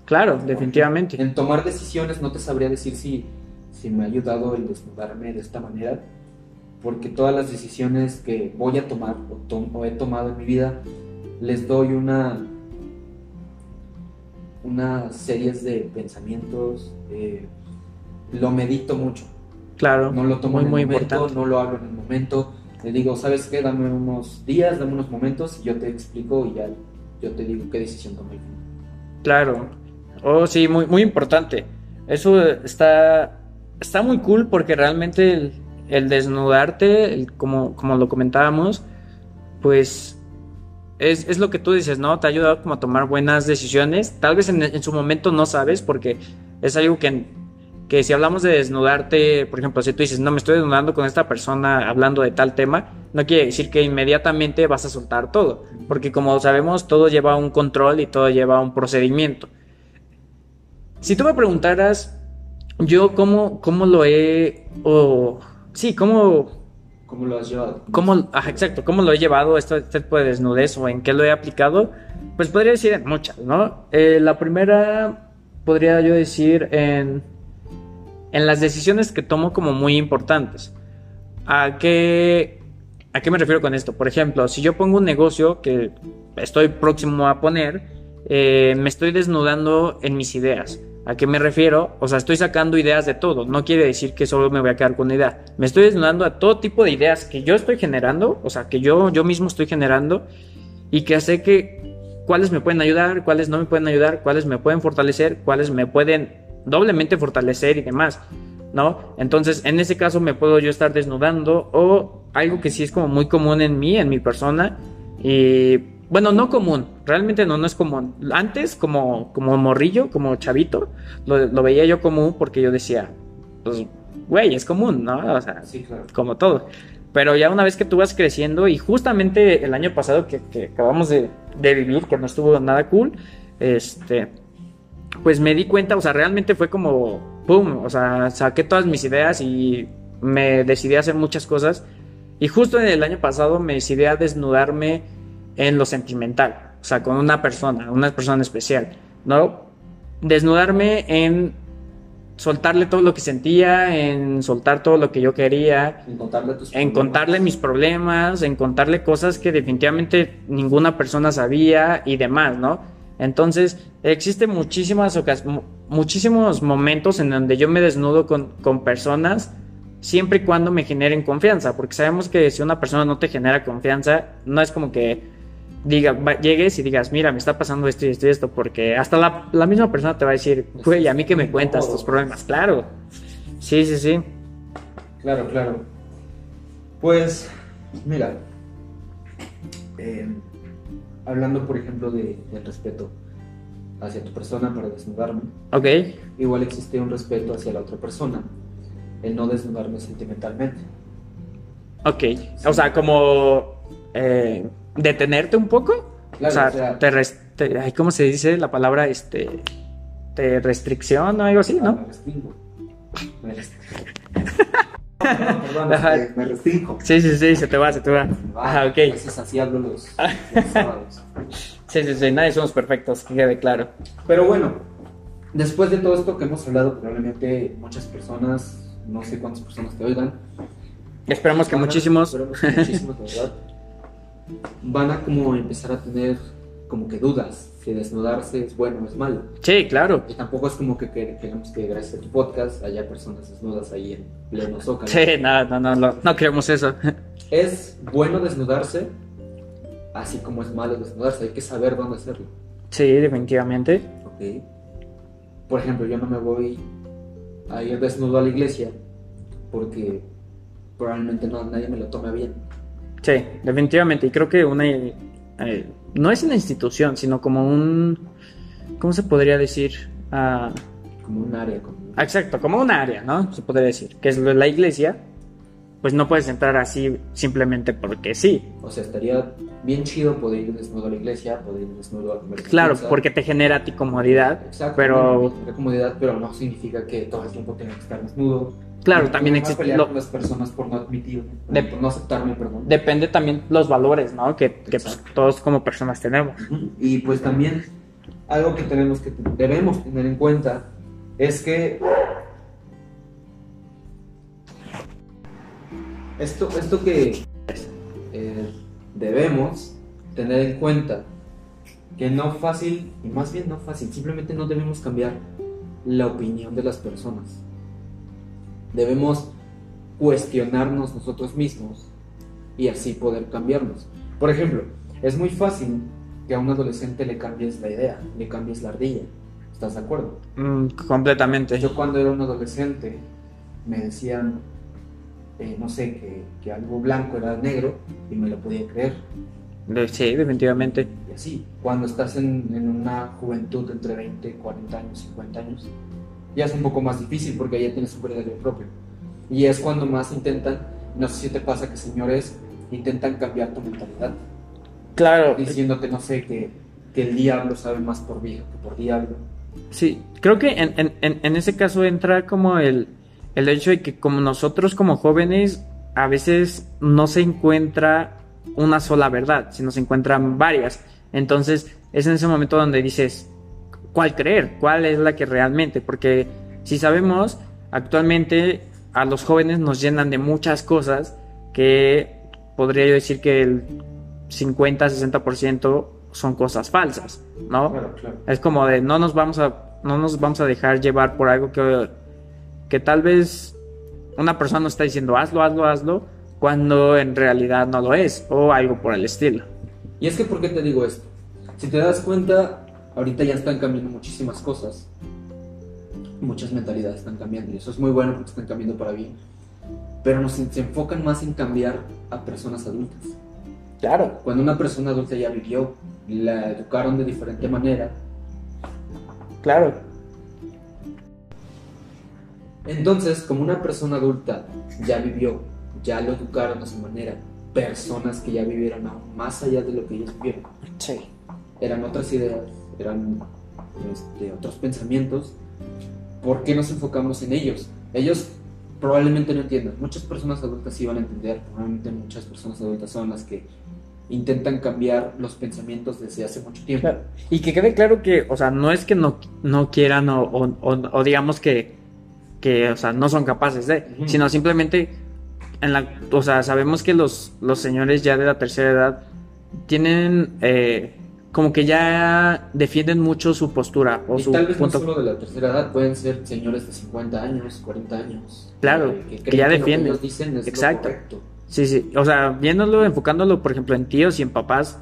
Claro, definitivamente. En tomar decisiones no te sabría decir si, sí me ha ayudado el desnudarme de esta manera, porque todas las decisiones que voy a tomar o, to- o he tomado en mi vida, les doy una, una series de pensamientos, eh, lo medito mucho, Claro, no lo tomo muy, en el muy momento, importante. no lo hablo en el momento, le digo, ¿sabes qué? Dame unos días, dame unos momentos y yo te explico y ya yo te digo qué decisión tomé. Claro. Oh, sí, muy, muy importante. Eso está, está muy cool porque realmente el, desnudarte, como, como lo comentábamos, pues es, es lo que tú dices, ¿no? Te ha ayudado como a tomar buenas decisiones. Tal vez en, en su momento no sabes porque es algo que, que si hablamos de desnudarte, por ejemplo, si tú dices, no, me estoy desnudando con esta persona hablando de tal tema, no quiere decir que inmediatamente vas a soltar todo, porque como sabemos, todo lleva un control y todo lleva un procedimiento. Si tú me preguntaras, yo cómo, cómo lo he, o sí, cómo, ¿Cómo lo has llevado? cómo, exacto, cómo lo he llevado esto, este tipo de desnudez o en qué lo he aplicado, pues podría decir en muchas, ¿no? Eh, la primera, podría yo decir en, en las decisiones que tomo como muy importantes. ¿A qué, ¿A qué me refiero con esto? Por ejemplo, si yo pongo un negocio que estoy próximo a poner, eh, me estoy desnudando en mis ideas. ¿A qué me refiero? O sea, estoy sacando ideas de todo. No quiere decir que solo me voy a quedar con una idea. Me estoy desnudando a todo tipo de ideas que yo estoy generando, o sea, que yo, yo mismo estoy generando y que sé que cuáles me pueden ayudar, cuáles no me pueden ayudar, cuáles me pueden fortalecer, cuáles me pueden doblemente fortalecer y demás, ¿no? Entonces, en ese caso me puedo yo estar desnudando o algo que sí es como muy común en mí, en mi persona, y bueno, no común, realmente no, no es común. Antes, como, como morrillo, como chavito, lo, lo veía yo común porque yo decía, pues, güey, es común, ¿no? O sea, Sí, claro. como todo. Pero ya una vez que tú vas creciendo y justamente el año pasado que, que acabamos de, de vivir, que no estuvo nada cool, este, pues me di cuenta, o sea, realmente fue como, ¡pum! O sea, saqué todas mis ideas y me decidí a hacer muchas cosas. Y justo en el año pasado me decidí a desnudarme en lo sentimental, o sea, con una persona, una persona especial, ¿no? Desnudarme en soltarle todo lo que sentía, en soltar todo lo que yo quería, En contarle tus en contarle mis problemas, en contarle cosas que definitivamente ninguna persona sabía y demás, ¿no? Entonces, existen muchísimas muchísimos momentos en donde yo me desnudo con, con personas siempre y cuando me generen confianza, porque sabemos que si una persona no te genera confianza, no es como que diga, llegues y digas, mira, me está pasando esto y esto y esto, porque hasta la, la misma persona te va a decir, güey, a mí que me cuentas tus problemas, claro. Sí, sí, sí. Claro, claro. Pues, mira, eh, hablando por ejemplo de, del respeto hacia tu persona para desnudarme, Ok. igual existe un respeto hacia la otra persona, el no desnudarme sentimentalmente. Ok, o sea, como eh, detenerte un poco. Claro, o sea, o sea- te, te- ay, ¿cómo se dice la palabra? Este, te restricción o algo así, Ah, ¿no? Me restringo. Me restringo. Perdón, este, me restringo. Sí, sí, sí, se te va, se te va. Ah, Ajá, ok. Así hablo los, los sábados. Sí, sí, sí, nadie somos perfectos, que quede claro. Pero bueno, después de todo esto que hemos hablado, probablemente muchas personas, no sé cuántas personas te oigan, Esperamos que muchísimos. esperemos que muchísimos, de verdad, van a como empezar a tener como que dudas si desnudarse es bueno o es malo. Sí, claro. Y tampoco es como que que- queremos que gracias a tu podcast haya personas desnudas ahí en pleno zócalo. Sí, no, no, no, no, no queremos eso. Es bueno desnudarse, así como es malo desnudarse, hay que saber dónde hacerlo. Sí, definitivamente. Ok. Por ejemplo, yo no me voy a ir desnudo a la iglesia porque probablemente no, nadie me lo tome bien. Sí, definitivamente. Y creo que una. eh, no es una institución, sino como un. ¿Cómo se podría decir? Ah, Como un área. Como... Exacto, como un área, ¿no? Se podría decir, que es la iglesia, pues no puedes entrar así simplemente porque sí. O sea, estaría bien chido poder ir desnudo a la iglesia, poder ir desnudo a comer Claro, porque te genera a ti comodidad, Exacto, pero comodidad, pero no significa que todo el tiempo tenga que estar desnudo. Claro, también existe lo- las personas por no admitirme, De- por no aceptarme, perdón. depende también los valores, ¿no? Que, que, pues, todos como personas tenemos. Y pues también algo que tenemos que debemos tener en cuenta es que esto, esto que eh, debemos tener en cuenta que no fácil, y más bien no fácil, simplemente no debemos cambiar la opinión de las personas. Debemos cuestionarnos nosotros mismos y así poder cambiarnos. Por ejemplo, es muy fácil que a un adolescente le cambies la idea, le cambies la ardilla. ¿Estás de acuerdo? Mm, completamente. Yo cuando era un adolescente me decían, eh, no sé, que, que algo blanco era negro y me lo podía creer. Sí, definitivamente. Y así, cuando estás en, en una juventud entre 20, 40 años, 50 años, ya es un poco más difícil porque ya tienes un criterio propio. Y es cuando más intentan, no sé si te pasa que señores intentan cambiar tu mentalidad, Claro. diciéndote, no sé, que, que el diablo sabe más por viejo que por diablo. Sí, creo que en, en- en- en ese caso entra como el, el hecho de que como nosotros como jóvenes a veces no se encuentra una sola verdad, sino se encuentran varias. Entonces es en ese momento donde dices, ¿cuál creer? ¿Cuál es la que realmente? Porque si sabemos, actualmente a los jóvenes nos llenan de muchas cosas que podría yo decir que el 50-60% son cosas falsas, ¿no? Claro, claro. Es como de no nos vamos a no nos vamos a dejar llevar por algo que, que tal vez una persona nos está diciendo hazlo, hazlo, hazlo, cuando en realidad no lo es, o algo por el estilo. Y es que, ¿por qué te digo esto? Si te das cuenta, ahorita ya están cambiando muchísimas cosas. Muchas mentalidades están cambiando y eso es muy bueno porque están cambiando para bien. Pero nos se enfocan más en cambiar a personas adultas. Claro. Cuando una persona adulta ya vivió, la educaron de diferente manera, Claro. entonces como una persona adulta ya vivió, ya lo educaron a su manera, personas que ya vivieron aún más allá de lo que ellos vivieron, Sí. eran otras ideas, eran este, otros pensamientos. ¿Por qué nos enfocamos en ellos? Ellos probablemente no entiendan. Muchas personas adultas sí van a entender. Probablemente muchas personas adultas son las que intentan cambiar los pensamientos desde hace mucho tiempo. Claro. Y que quede claro que, o sea, no es que no, no quieran o, o- o- o digamos que, que, o sea, no son capaces de, sino simplemente, en la, o sea, sabemos que los, los señores ya de la tercera edad tienen, eh, como que ya defienden mucho su postura o y su tal vez punto. no solo de la tercera edad, pueden ser señores de 50 años, 40 años. Claro, eh, que creen ya lo que defienden. ellos dicen es lo Exacto. Sí, sí, o sea, viéndolo, enfocándolo, por ejemplo, en tíos y en papás,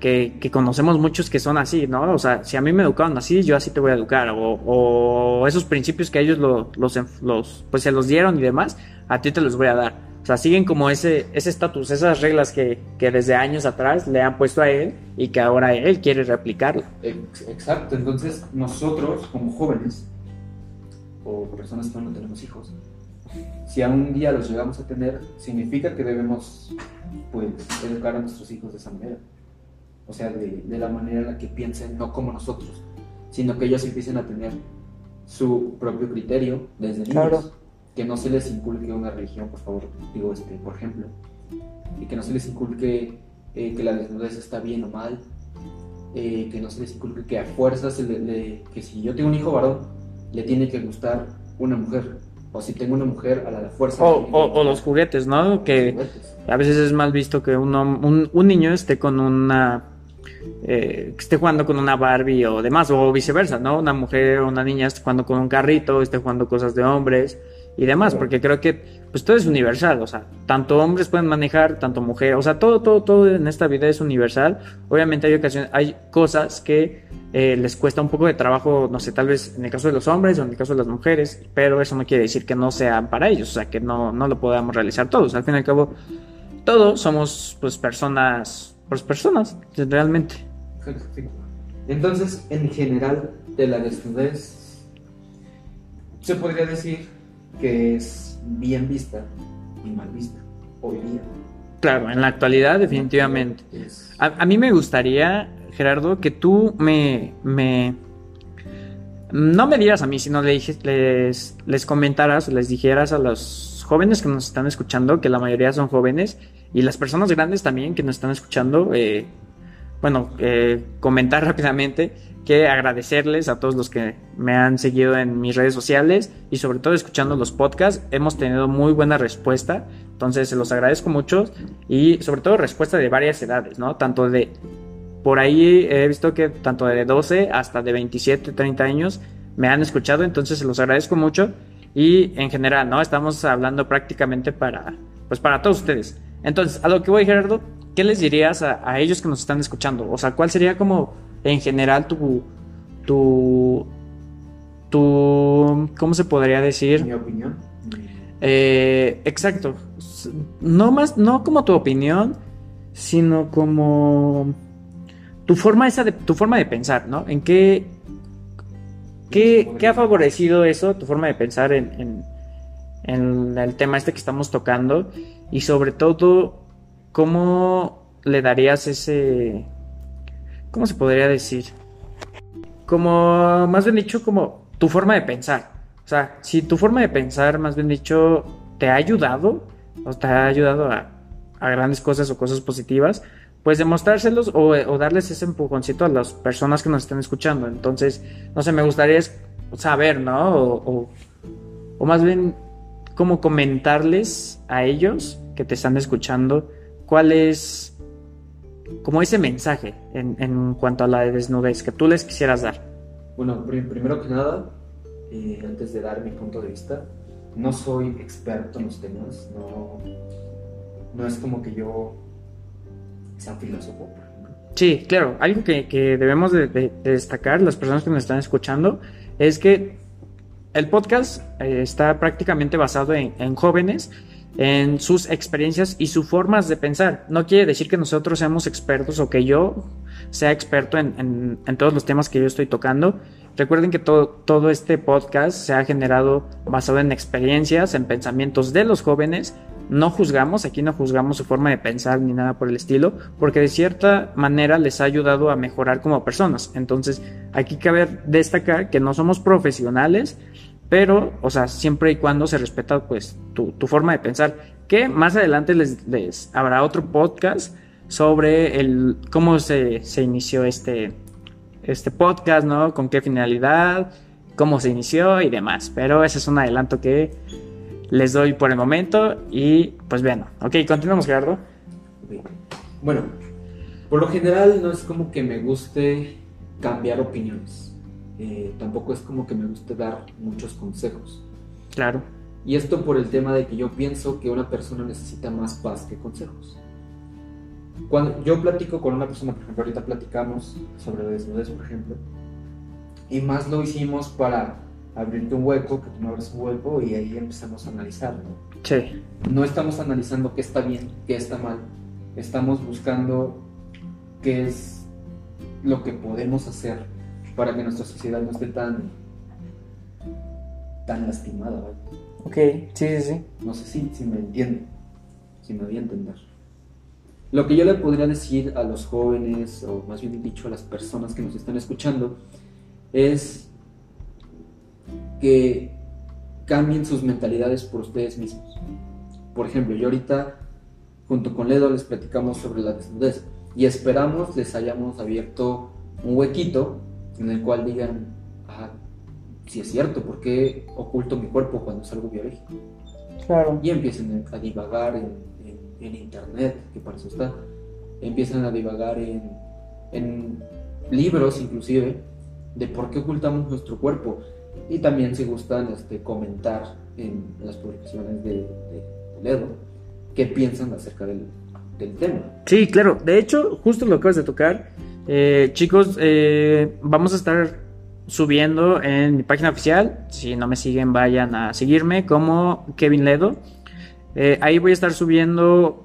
que, que conocemos muchos que son así, ¿no? O sea, si a mí me educaron así, yo así te voy a educar, o, o esos principios que ellos lo- los, los, pues se los dieron y demás, a ti te los voy a dar. O sea, siguen como ese ese estatus, esas reglas que, que desde años atrás le han puesto a él y que ahora él quiere replicarlo. Ex- Exacto, entonces nosotros como jóvenes o personas que aún no tenemos hijos, si algún día los llegamos a tener, significa que debemos pues educar a nuestros hijos de esa manera. O sea, de, de la manera en la que piensen, no como nosotros, sino que ellos empiecen a tener su propio criterio desde niños. Claro. Que no se les inculque una religión, por favor, digo este, por ejemplo. Y que no se les inculque eh, que la desnudez está bien o mal, eh, que no se les inculque que a fuerzas, le- le- que si yo tengo un hijo varón, le tiene que gustar una mujer. O si tengo una mujer, a la fuerza. O, los juguetes, ¿no? Que juguetes. a veces es mal visto que uno, un, un niño esté con una... eh, que esté jugando con una Barbie o demás, o viceversa, ¿no? Una mujer o una niña esté jugando con un carrito, esté jugando cosas de hombres y demás, porque creo que pues todo es universal, o sea, tanto hombres pueden manejar, tanto mujeres, o sea, todo, todo, todo en esta vida es universal. Obviamente hay ocasiones, hay cosas que eh, les cuesta un poco de trabajo, no sé, tal vez en el caso de los hombres o en el caso de las mujeres, pero eso no quiere decir que no sean para ellos, o sea, que no, no lo podamos realizar todos. Al fin y al cabo, todos somos pues personas, pues personas, realmente. Entonces, en general, de la desnudez, se podría decir que es bien vista y mal vista, hoy día. Claro, en la actualidad definitivamente. Es- A, a mí me gustaría, Gerardo, que tú me, me... No me dieras a mí, sino les, les comentaras, les dijeras a los jóvenes que nos están escuchando, que la mayoría son jóvenes, y las personas grandes también que nos están escuchando, eh, bueno, eh, comentar rápidamente que agradecerles a todos los que me han seguido en mis redes sociales y sobre todo escuchando los podcasts. Hemos tenido muy buena respuesta, entonces se los agradezco mucho y sobre todo respuesta de varias edades, ¿no? Tanto de, por ahí he visto que tanto de 12 hasta de 27, 30 años me han escuchado, entonces se los agradezco mucho y en general, ¿no? Estamos hablando prácticamente para, pues para todos ustedes. Entonces, a lo que voy, Gerardo, ¿qué les dirías a, a ellos que nos están escuchando? O sea, ¿cuál sería como en general tu, tu, tu, ¿cómo se podría decir? Mi opinión. Eh, exacto. No más, no como tu opinión, sino como tu forma esa de, tu forma de pensar, ¿no? ¿En qué, qué, qué ha favorecido eso, tu forma de pensar en, en, en el tema este que estamos tocando? Y sobre todo, ¿cómo le darías ese, ¿cómo se podría decir? Como, más bien dicho, como tu forma de pensar. O sea, si tu forma de pensar, más bien dicho, te ha ayudado, o te ha ayudado a, grandes cosas o cosas positivas, pues demostrárselos o, darles ese empujoncito a las personas que nos están escuchando. Entonces, no sé, me gustaría saber, ¿no? O, o, o más bien, como comentarles a ellos que te están escuchando cuál es como ese mensaje en, en, cuanto a la desnudez que tú les quisieras dar? Bueno, primero que nada, eh, antes de dar mi punto de vista, no soy experto en los temas, no, no es como que yo sea un filósofo. Sí, claro, algo que, que debemos de, de, de, destacar, las personas que nos están escuchando, es que el podcast eh, está prácticamente basado en, en jóvenes en sus experiencias y sus formas de pensar. No quiere decir que nosotros seamos expertos o que yo sea experto en, en, todos los temas que yo estoy tocando. Recuerden que todo, todo este podcast se ha generado basado en experiencias, en pensamientos de los jóvenes. No juzgamos, aquí no juzgamos su forma de pensar ni nada por el estilo, porque de cierta manera les ha ayudado a mejorar como personas. Entonces, aquí cabe destacar que no somos profesionales, pero, o sea, siempre y cuando se respeta pues tu, tu forma de pensar, que más adelante les, habrá otro podcast sobre el cómo se, se inició este, este podcast, ¿no? Con qué finalidad, cómo se inició y demás. Pero ese es un adelanto que les doy por el momento y pues bueno, ok, continuamos Gerardo. Bueno, por lo general no es como que me guste cambiar opiniones eh, tampoco es como que me guste dar muchos consejos. Claro. Y esto por el tema de que yo pienso que una persona necesita más paz que consejos. Cuando yo platico con una persona, por ejemplo, ahorita platicamos sobre la desnudez, por ejemplo, y más lo hicimos para abrirte un hueco, que tú me abres un hueco y ahí empezamos a analizar, ¿no? Sí. No estamos analizando qué está bien, qué está mal, estamos buscando qué es lo que podemos hacer para que nuestra sociedad no esté tan tan lastimada. ¿vale? Ok, sí, sí, sí. No sé si, si me entienden, si me voy a entender. Lo que yo le podría decir a los jóvenes, o más bien dicho a las personas que nos están escuchando, es que cambien sus mentalidades por ustedes mismos. Por ejemplo, yo ahorita, junto con Ledo, les platicamos sobre la desnudez y esperamos les hayamos abierto un huequito en el cual digan, ah, si es cierto, ¿por qué oculto mi cuerpo cuando es algo biológico? Claro. Y empiecen a divagar en, en, en internet, que para eso está. Empiezan a divagar en, en, libros, inclusive, de por qué ocultamos nuestro cuerpo. Y también, si gustan, este, comentar en las publicaciones de, de, de Ledo qué piensan acerca del, del tema. Sí, claro. De hecho, justo lo acabas de tocar eh, chicos, eh, vamos a estar subiendo en mi página oficial. Si no me siguen, vayan a seguirme como Kevin Ledo. Eh, ahí voy a estar subiendo,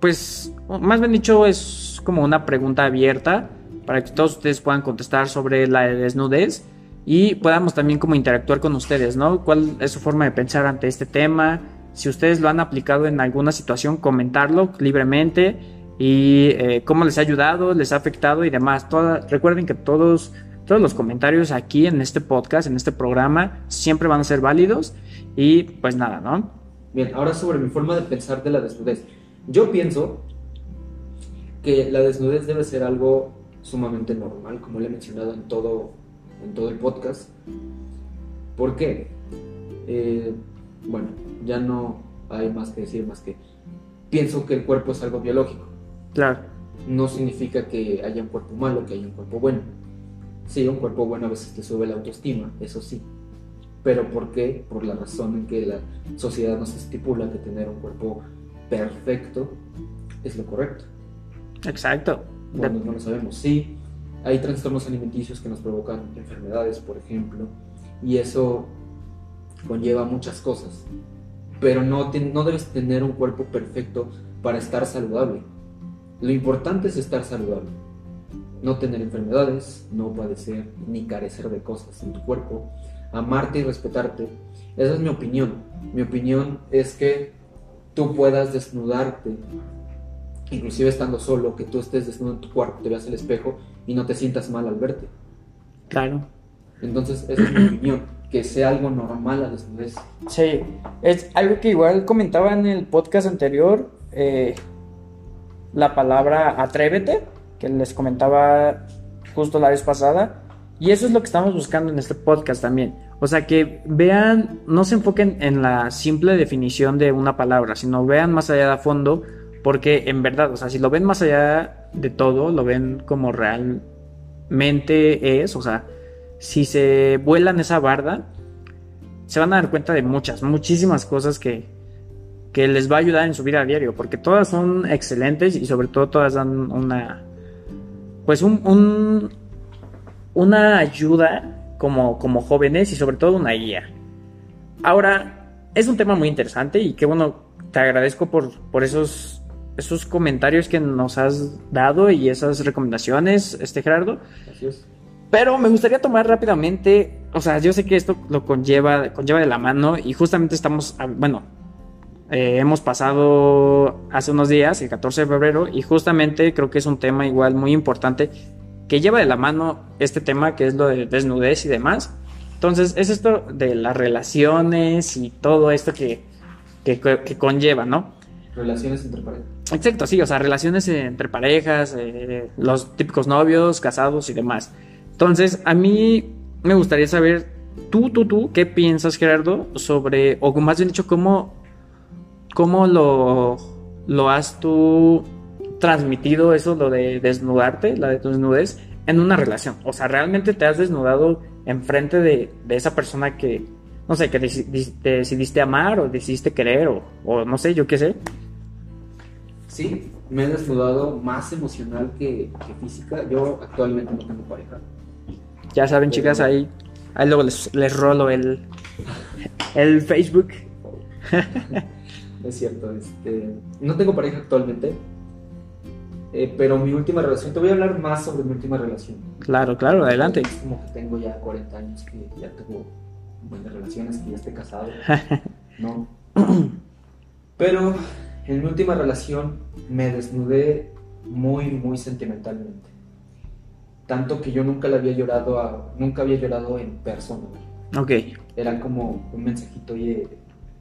pues, más bien dicho, es como una pregunta abierta para que todos ustedes puedan contestar sobre la desnudez y podamos también como interactuar con ustedes, ¿no? ¿Cuál es su forma de pensar ante este tema? Si ustedes lo han aplicado en alguna situación, comentarlo libremente y eh, cómo les ha ayudado, les ha afectado y demás. Recuerden que todos, todos los comentarios aquí en este podcast, en este programa, siempre van a ser válidos y pues nada, ¿no? Bien, ahora sobre mi forma de pensar de la desnudez. Yo pienso que la desnudez debe ser algo sumamente normal, como le he mencionado en todo, en todo el podcast. ¿Por qué? Eh, bueno, ya no hay más que decir más que pienso que el cuerpo es algo biológico. Claro. No significa que haya un cuerpo malo, que haya un cuerpo bueno. Sí, un cuerpo bueno a veces te sube la autoestima, eso sí. Pero ¿por qué? Por la razón en que la sociedad nos estipula que tener un cuerpo perfecto es lo correcto. Exacto. Bueno, no lo sabemos. Sí, hay trastornos alimenticios que nos provocan enfermedades, por ejemplo, y eso conlleva muchas cosas. Pero no, no debes tener un cuerpo perfecto para estar saludable. Lo importante es estar saludable. No tener enfermedades, no padecer ni carecer de cosas en tu cuerpo, amarte y respetarte. Esa es mi opinión. Mi opinión es que tú puedas desnudarte, inclusive estando solo, que tú estés desnudo en tu cuarto, te veas el espejo y no te sientas mal al verte. Claro. Entonces, esa es mi opinión, que sea algo normal la desnudez. Sí, es algo que igual comentaba en el podcast anterior, eh, la palabra atrévete, que les comentaba justo la vez pasada, y eso es lo que estamos buscando en este podcast también. O sea, que vean, no se enfoquen en la simple definición de una palabra, sino vean más allá de fondo, porque en verdad, o sea, si lo ven más allá de todo, lo ven como realmente es, o sea, si se vuelan esa barda, se van a dar cuenta de muchas, muchísimas cosas que, que les va a ayudar en su vida a diario, porque todas son excelentes y sobre todo todas dan una, pues un, un una ayuda como, como jóvenes y sobre todo una guía. Ahora, es un tema muy interesante y que bueno, te agradezco por, por esos, esos comentarios que nos has dado y esas recomendaciones, este Gerardo. Gracias. Pero me gustaría tomar rápidamente, o sea, yo sé que esto lo conlleva, conlleva de la mano y justamente estamos, bueno, eh, hemos pasado hace unos días, el 14 de febrero, y justamente creo que es un tema igual muy importante que lleva de la mano este tema que es lo de desnudez y demás. Entonces, es esto de las relaciones y todo esto que, que, conlleva, ¿no? Relaciones entre parejas. Exacto, sí, o sea, relaciones entre parejas, eh, los típicos novios, casados y demás. Entonces, a mí me gustaría saber, tú, tú, tú, ¿qué piensas, Gerardo, sobre, o más bien dicho, cómo, cómo lo, lo has tú transmitido eso, lo de desnudarte, la de tu desnudez, en una relación. O sea, realmente te has desnudado enfrente de, de esa persona que, no sé, que te decidiste amar o decidiste querer o, o, no sé, yo qué sé. Sí, me he desnudado más emocional que, física. Yo actualmente no tengo pareja. Ya saben, chicas, ahí, ahí luego les, les rolo el, el Facebook. es cierto, este, no tengo pareja actualmente, eh, pero mi última relación, te voy a hablar más sobre mi última relación. Claro, claro, adelante. Es como que tengo ya 40 años que ya tengo buenas relaciones, que ya esté casado. no. Pero en mi última relación me desnudé muy, muy sentimentalmente. Tanto que yo nunca le había llorado a, nunca había llorado en persona. Ok. Era como un mensajito, oye,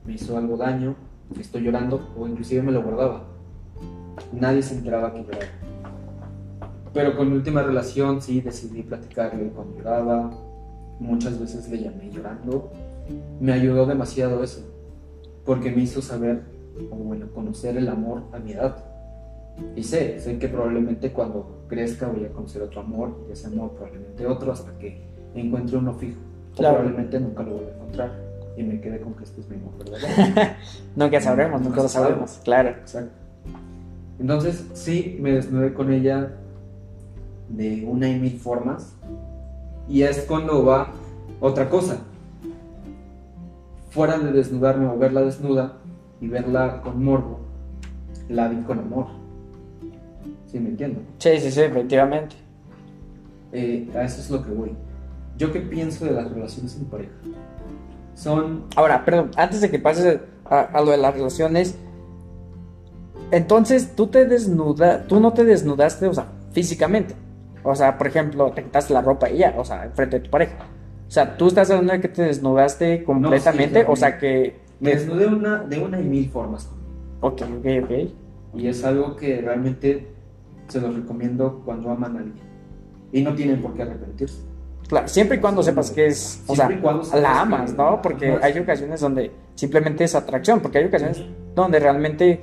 me hizo algo daño, estoy llorando, o inclusive me lo guardaba nadie se enteraba que lloraba. Pero con mi última relación sí decidí platicarle cuando lloraba, muchas veces le llamé llorando. Me ayudó demasiado eso, porque me hizo saber, o bueno, conocer el amor a mi edad. Y sé, sé que probablemente cuando crezca voy a conocer otro amor, y ese amor probablemente otro, hasta que encuentre uno fijo. probablemente nunca lo voy a encontrar y me quede con que este es mi amor verdadero. nunca sabremos, nunca lo sabremos, claro. Exacto. Entonces, sí, me desnudé con ella de una y mil formas. Y es cuando va otra cosa. Fuera de desnudarme o verla desnuda y verla con morbo, la vi con amor. ¿Sí me entiendo? Sí, sí, sí, efectivamente. Eh, a eso es lo que voy. ¿Yo qué pienso de las relaciones en pareja? Son... Ahora, perdón, antes de que pases a, a lo de las relaciones, entonces, tú te desnuda, tú no te desnudaste, o sea, físicamente. O sea, por ejemplo, te quitaste la ropa y ya, o sea, enfrente de tu pareja. O sea, tú estás hablando de que te desnudaste completamente, o sea que... Me desnudé una, de una y mil formas. Ok, ok, ok. Y es algo que realmente se los recomiendo cuando aman a alguien. Y no tienen por qué arrepentirse. Claro, siempre y cuando sepas que es, o sea, Siempre la que- amas, ¿no? Porque Ajá. hay ocasiones donde simplemente es atracción, porque hay ocasiones donde realmente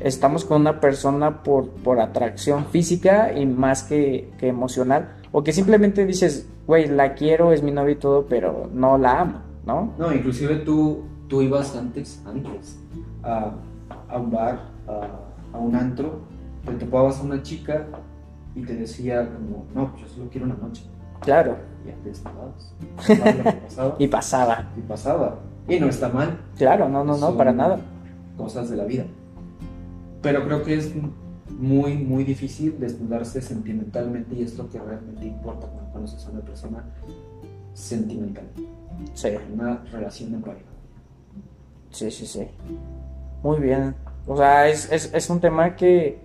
estamos con una persona por, por atracción física y más que, que emocional, o que simplemente dices, güey, la quiero, es mi novia y todo, pero no la amo, ¿no? No, inclusive tú, tú ibas antes, antes, a, a un bar, a, a un antro, te topabas a una chica y te decía como, no, pues yo solo quiero una noche. Claro, Pasaba pasaba. y pasaba, y pasaba. Y no está mal, claro, no, no, no, para nada. cosas de la vida. Pero creo que es muy, muy difícil desnudarse sentimentalmente y es lo que realmente importa cuando conoces a una persona sentimental, Sí. una relación de pareja. Sí, sí, sí. Muy bien. O sea, es, es, es un tema que,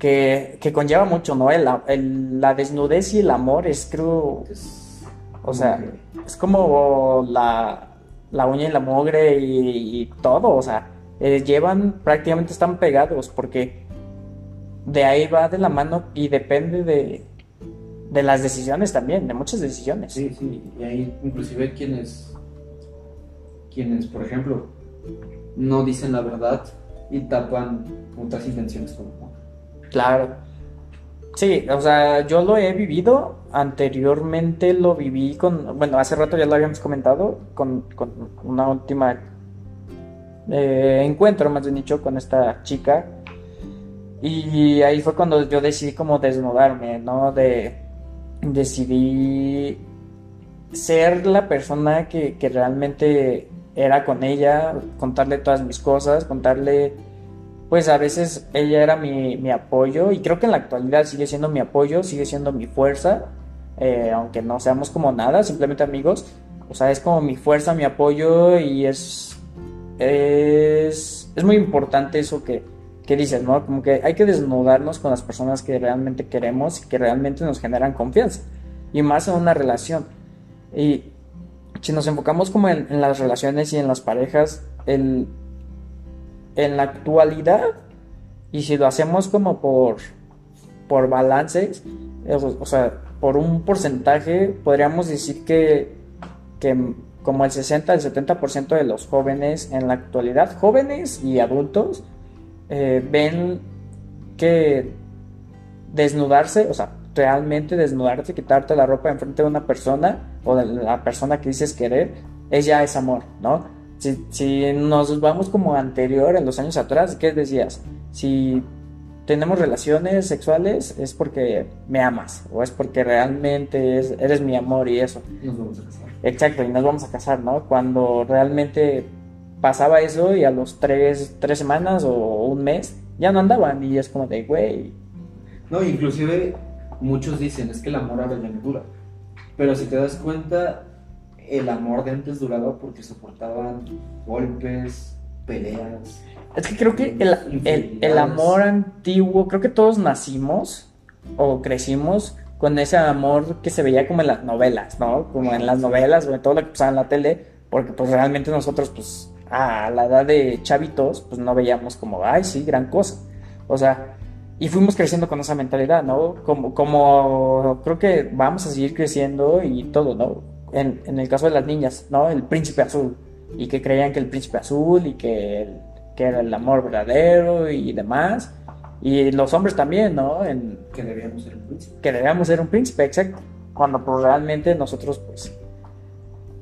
que, que conlleva mucho, ¿no? El- el- la desnudez y el amor es, creo, o sea, como es como la, la uña y la mugre y, y todo, o sea, eh, llevan, prácticamente están pegados porque de ahí va de la mano y depende de, de las decisiones también, de muchas decisiones. Sí, sí, y hay inclusive quienes, quienes, por ejemplo, no dicen la verdad y tapan otras intenciones con amor. Claro. Sí, o sea, yo lo he vivido. Anteriormente lo viví con, bueno, hace rato ya lo habíamos comentado, con, con una última eh, encuentro, más bien dicho, con esta chica. Y ahí fue cuando yo decidí como desnudarme, ¿no? De, decidí ser la persona que, que realmente era con ella, contarle todas mis cosas, contarle pues a veces ella era mi, mi apoyo y creo que en la actualidad sigue siendo mi apoyo, sigue siendo mi fuerza, eh, aunque no seamos como nada, simplemente amigos, o sea, es como mi fuerza, mi apoyo y es, es, es muy importante eso que, que dices, ¿no? Como que hay que desnudarnos con las personas que realmente queremos y que realmente nos generan confianza y más en una relación. Y si nos enfocamos como en, en las relaciones y en las parejas, el en la actualidad, y si lo hacemos como por, por balances, o sea, por un porcentaje, podríamos decir que, que como el 60 al 70% de los jóvenes en la actualidad, jóvenes y adultos, eh, ven que desnudarse, o sea, realmente desnudarte, quitarte la ropa enfrente de una persona o de la persona que dices querer, es ya es amor, ¿no? Si, si nos vamos como anterior, en los años atrás, ¿qué decías? Si tenemos relaciones sexuales es porque me amas o es porque realmente es- eres mi amor y eso. Nos vamos a casar. Exacto, y nos vamos a casar, ¿no? Cuando realmente pasaba eso y a los tres, tres semanas o un mes ya no andaban y es como de, güey, No, inclusive muchos dicen, es que el amor ya no dura. Pero si te das cuenta, el amor de antes duraba porque soportaban golpes, peleas. Es que creo que el, el- el amor antiguo, creo que todos nacimos o crecimos con ese amor que se veía como en las novelas, ¿no? Como en las novelas o en todo lo que pasaba en la tele, porque pues realmente nosotros pues a la edad de chavitos pues no veíamos como, ay, sí, gran cosa. O sea, y fuimos creciendo con esa mentalidad, ¿no? Como, como creo que vamos a seguir creciendo y todo, ¿no? En, en el caso de las niñas, ¿no? El príncipe azul. Y que creían que el príncipe azul y que, el- que era el amor verdadero y demás. Y los hombres también, ¿no? En, Que debíamos ser un príncipe. que debíamos ser un príncipe, exacto. Cuando pues, realmente nosotros pues,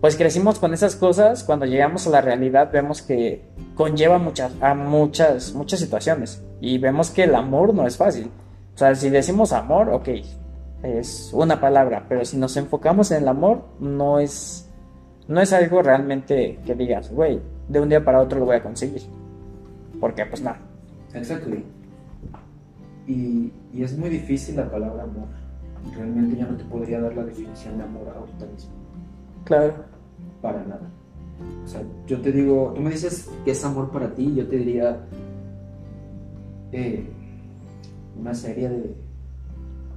pues crecimos con esas cosas, cuando llegamos a la realidad vemos que conlleva muchas, a muchas, muchas situaciones. Y vemos que el amor no es fácil. O sea, si decimos amor, ok, es una palabra, pero si nos enfocamos en el amor, no es, no es algo realmente que digas, güey, de un día para otro lo voy a conseguir. Porque pues nada. Exacto. Y, y, es muy difícil la palabra amor. Realmente ya no te podría dar la definición de amor ahorita mismo. Claro. Para nada. O sea, yo te digo, tú me dices que es amor para ti, yo te diría eh, una serie de,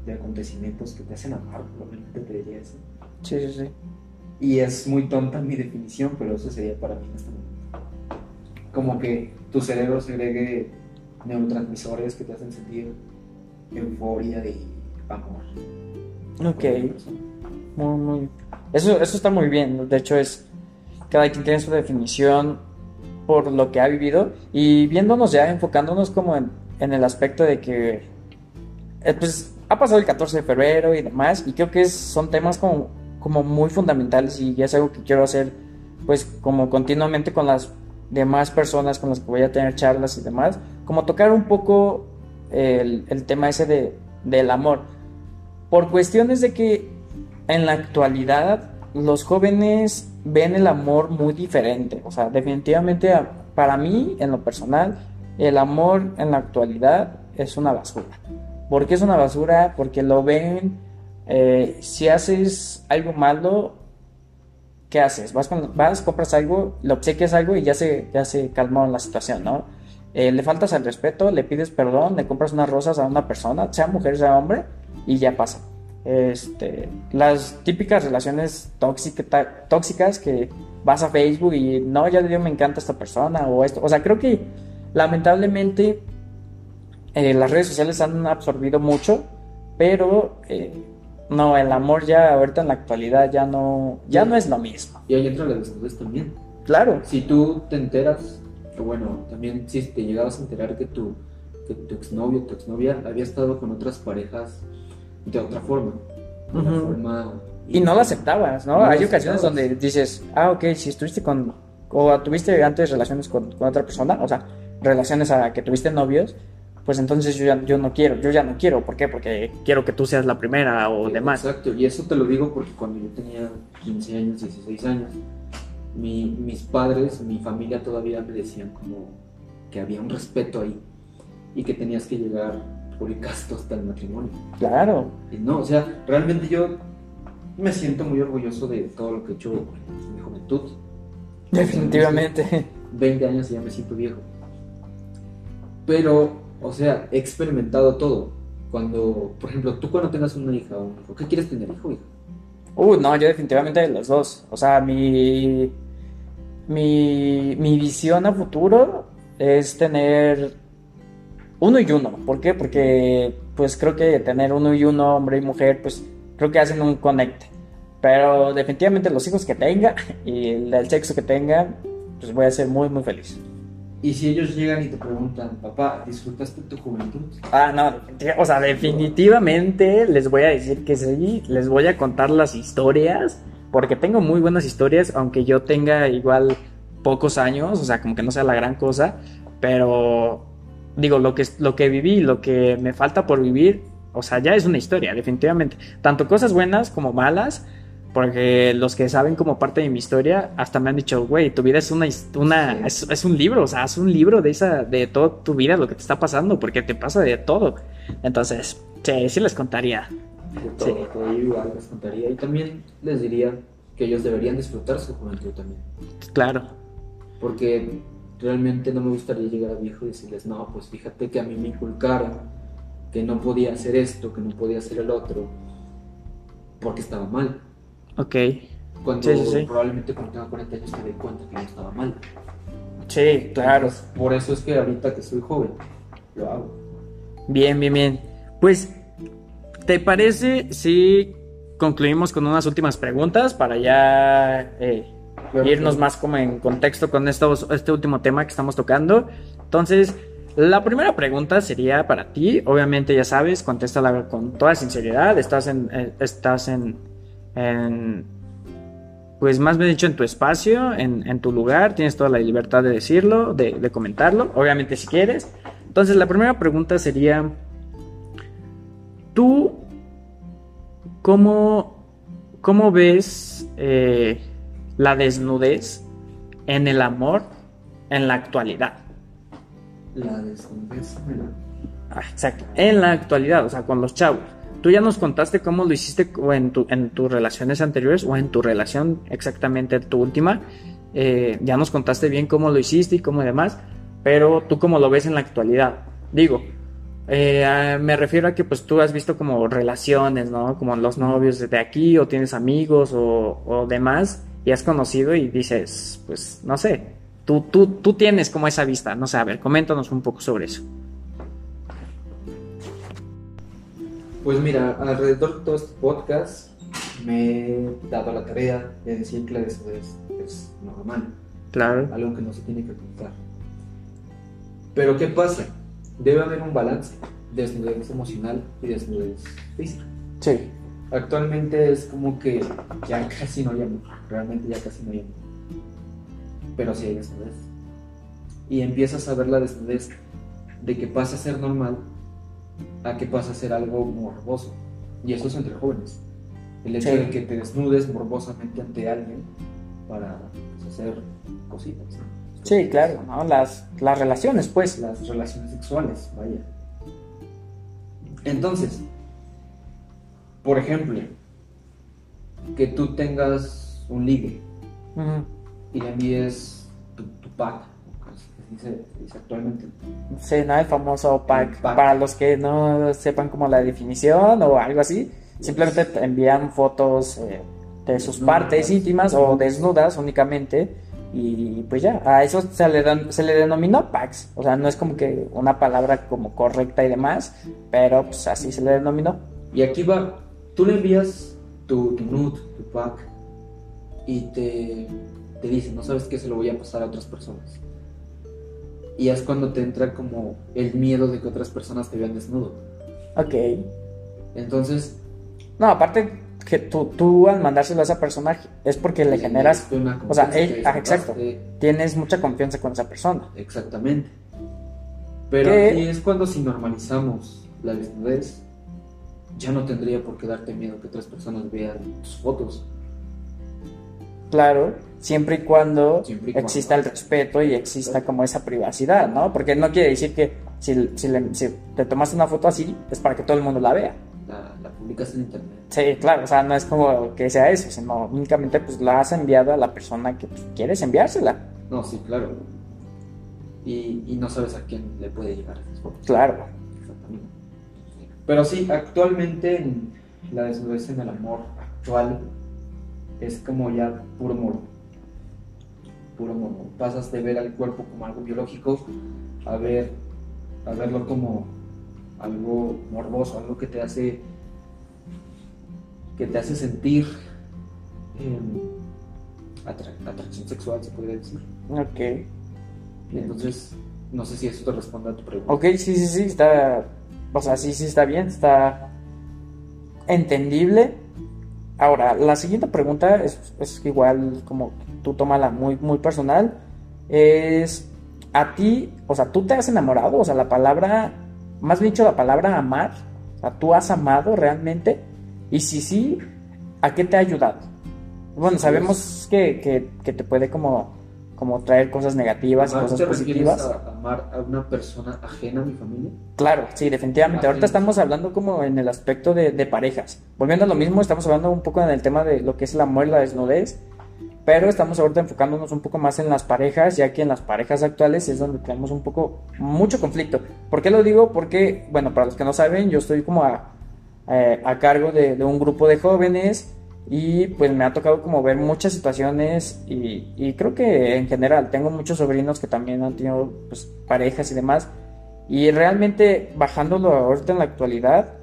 de acontecimientos que te hacen amar, probablemente te diría eso. Sí, sí, sí. Y es muy tonta mi definición, pero eso sería para mí en este momento. Como que tu cerebro segregue neurotransmisores que te hacen sentir euforia de amor. Ok. Muy, muy. Eso, eso está muy bien. De hecho, es. Cada quien tiene su definición por lo que ha vivido. Y viéndonos ya, enfocándonos como en, en el aspecto de que. eh, pues ha pasado el 14 de febrero y demás. Y creo que son temas como, como muy fundamentales. Y es algo que quiero hacer, pues, como continuamente con las demás personas con las que voy a tener charlas y demás. Como tocar un poco el, el tema ese de, del amor. Por cuestiones de que en la actualidad los jóvenes ven el amor muy diferente. O sea, definitivamente para mí, en lo personal, el amor en la actualidad es una basura. ¿Por qué es una basura? Porque lo ven, eh, si haces algo malo, ¿qué haces? Vas, vas, compras algo, le obsequias algo y ya se, ya se calmó la situación, ¿no? Eh, le faltas al respeto, le pides perdón, le compras unas rosas a una persona, sea mujer, sea hombre, y ya pasa. Este, las típicas relaciones tóxica- tóxicas que vas a Facebook y no, ya yo me encanta esta persona o esto. O sea, creo que lamentablemente eh, las redes sociales han absorbido mucho, pero eh, no, el amor ya ahorita en la actualidad ya no, ya no es lo mismo. Y ahí entra la desnudez también. Claro, Si tú te enteras, o bueno, también si te llegabas a enterar que tu, que tu exnovio o tu exnovia había estado con otras parejas de otra forma. De una Ujú. forma y no lo aceptabas, ¿no? No Hay ocasiones aceptabas. donde dices, ah, ok, si estuviste con, o tuviste antes relaciones con, con otra persona, o sea, relaciones a que tuviste novios, pues entonces yo ya yo no quiero, yo ya no quiero, ¿por qué? Porque quiero que tú seas la primera o demás. Exacto, y eso te lo digo porque cuando yo tenía 15 años, 16 años, mi- mis padres, mi familia todavía me decían como que había un respeto ahí y que tenías que llegar por el casto hasta el matrimonio. Claro, Y no, o sea, realmente yo me siento muy orgulloso de todo lo que he hecho en mi juventud. definitivamente. 20 años y ya me siento viejo. Pero, o sea, he experimentado todo. Cuando, por ejemplo, tú cuando tengas una hija o un hijo, ¿qué quieres tener, hijo hija? Uh, no, yo definitivamente los dos. O sea, mi, mi, mi visión a futuro es tener uno y uno. ¿Por qué? Porque pues creo que tener uno y uno, hombre y mujer, pues creo que hacen un conecte. Pero definitivamente los hijos que tenga y el, el sexo que tengan, pues voy a ser muy, muy feliz. Y si ellos llegan y te preguntan, papá, ¿disfrutaste tu juventud? Ah, no, o sea, definitivamente les voy a decir que sí, les voy a contar las historias, porque tengo muy buenas historias, aunque yo tenga igual pocos años, o sea, como que no sea la gran cosa, pero digo, lo que, lo que viví, lo que me falta por vivir, o sea, ya es una historia, definitivamente. Tanto cosas buenas como malas, porque los que saben como parte de mi historia hasta me han dicho, güey, tu vida es una, his- una Sí. es, es un libro, o sea, es un libro de esa, de toda tu vida, lo que te está pasando, porque te pasa de todo. Entonces, sí, sí les contaría. De todo, Sí. todo igual les contaría. Y también les diría que ellos deberían disfrutar su juventud también. Claro, Porque realmente no me gustaría llegar a viejo y decirles, no, pues fíjate que a mí me inculcaron que no podía hacer esto, que no podía hacer el otro, porque estaba mal. Ok. Cuando Sí, sí, sí. probablemente cuando tenga 40 años te dé cuenta que no estaba mal. Sí, claro. Entonces, por eso es que ahorita que soy joven, lo hago. Bien, bien, bien. Pues, ¿te parece si concluimos con unas últimas preguntas para ya eh, irnos más como en contexto con estos, este último tema que estamos tocando? Entonces, la primera pregunta sería para ti. Obviamente, ya sabes, contéstala con toda sinceridad. Estás en, eh, estás en, en, pues más bien dicho, en tu espacio, en, en tu lugar. Tienes toda la libertad de decirlo, de, de comentarlo. Obviamente, si quieres. Entonces, la primera pregunta sería, ¿tú cómo, cómo ves eh, la desnudez en el amor en la actualidad? La desnudez, mira. Ah, exacto, en la actualidad, o sea, con los chavos. Tú ya nos contaste cómo lo hiciste en, tu- en tus relaciones anteriores o en tu relación exactamente tu última. Eh, ya nos contaste bien cómo lo hiciste y cómo demás, pero tú cómo lo ves en la actualidad. Digo, eh, me refiero a que pues tú has visto como relaciones, ¿no? Como los novios de aquí o tienes amigos o, o demás y has conocido y dices, pues no sé, tú, tú, tú tienes como esa vista, no sé, a ver, coméntanos un poco sobre eso. Pues mira, alrededor de todo este podcast me he dado la tarea de decir que la desnudez es normal, Claro. algo que no se tiene que ocultar. Pero ¿qué pasa? Debe haber un balance, desnudez emocional y desnudez física. Sí. Actualmente es como que ya casi no hay amor, realmente ya casi no hay amor. Pero sí hay desnudez. Y empiezas a ver la desnudez de que pasa a ser normal a que pasa a ser algo morboso. Y eso es entre jóvenes. El hecho Sí. de que te desnudes morbosamente ante alguien para pues, hacer cositas. ¿no? Sí, claro, ¿no? Las, las relaciones, pues. Las relaciones sexuales, vaya. Entonces, por ejemplo, que tú tengas un ligue y le envíes tu, tu pack, dice, dice actualmente. ¿no? El famoso pack. Pack. Para los que no sepan como la definición o algo así, simplemente te envían fotos eh, de sus Desnudas. partes íntimas o desnudas únicamente. Y pues ya, a eso se le, dan- se le denominó packs. O sea, no es como que una palabra como correcta y demás, pero pues así se le denominó. Y aquí va, tú le envías tu, tu nude, tu pack, y te, te dice, no sabes qué se lo voy a pasar a otras personas. Y es cuando te entra como el miedo de que otras personas te vean desnudo. Ok. Entonces, No, aparte que tú, tú al mandárselo a esa persona es porque le generas, una o sea, él- ah, exacto. tienes mucha confianza con esa persona. Exactamente. Pero ¿Qué? aquí es cuando si normalizamos la desnudez, ya no tendría por qué darte miedo que otras personas vean tus fotos. Claro, siempre y cuando Siempre y cuando. exista el respeto y exista como esa privacidad, ¿no? Porque no quiere decir que si, si le- si te tomaste una foto así, es para que todo el mundo la vea. La, la publicas en internet. Sí, claro, o sea, no es como que sea eso, sino únicamente pues la has enviado a la persona que pues, quieres enviársela. No, sí, claro. Y, y no sabes a quién le puede llegar esas fotos. Claro, Exactamente. Pero sí, actualmente en la desnudez en el amor actual es como ya puro morbo. Puro morbo. Pasas de ver al cuerpo como algo biológico a ver a verlo como algo morboso, algo que te hace que te hace sentir em, atra- atracción sexual, se podría decir. ok. Entonces, no sé si eso te responde a tu pregunta. Ok, sí, sí, sí, está, o sea, sí, sí está bien, está entendible. Ahora, la siguiente pregunta es, es igual como tú tómala muy, muy personal, es a ti, o sea, tú te has enamorado, o sea, la palabra, más bien dicho, la palabra amar, o sea, tú has amado realmente, y si sí, ¿a qué te ha ayudado? Bueno, Pues- sabemos que, que, que te puede como, como traer cosas negativas y ¿Amar cosas te positivas. a amar a una persona ajena a mi familia? Claro, sí, definitivamente. Ah, Ahorita estamos hablando como en el aspecto de, de parejas. Volviendo a lo mismo, estamos hablando un poco en el tema de lo que es el amor y la desnudez, pero estamos ahorita enfocándonos un poco más en las parejas, ya que en las parejas actuales es donde tenemos un poco, mucho conflicto. ¿Por qué lo digo? Porque, bueno, para los que no saben, yo estoy como a, eh, a cargo de, un grupo de jóvenes y pues me ha tocado como ver muchas situaciones y, y creo que en general tengo muchos sobrinos que también han tenido pues parejas y demás y realmente bajándolo ahorita en la actualidad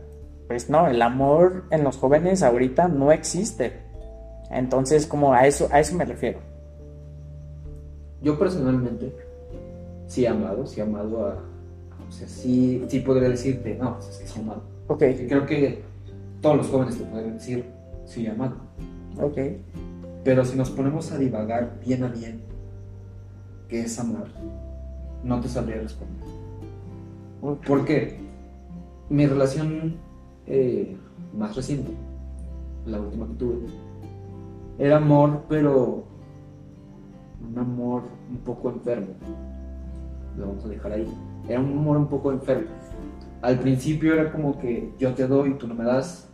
pues no, el amor en los jóvenes ahorita no existe. Entonces como a eso, a eso me refiero. Yo personalmente sí he amado, sí he amado a... O sea, sí, sí podría decirte, no, pues es que sí he amado. Ok, creo que todos los jóvenes te podrían decir, sí he amado. ok. Pero si nos ponemos a divagar bien a bien qué es amar, no te sabría responder. ¿Por qué? Mi relación eh, más reciente, la última que tuve, era amor, pero un amor un poco enfermo. Lo vamos a dejar ahí. Era un amor un poco enfermo. Al principio era como que yo te doy, tú no me das.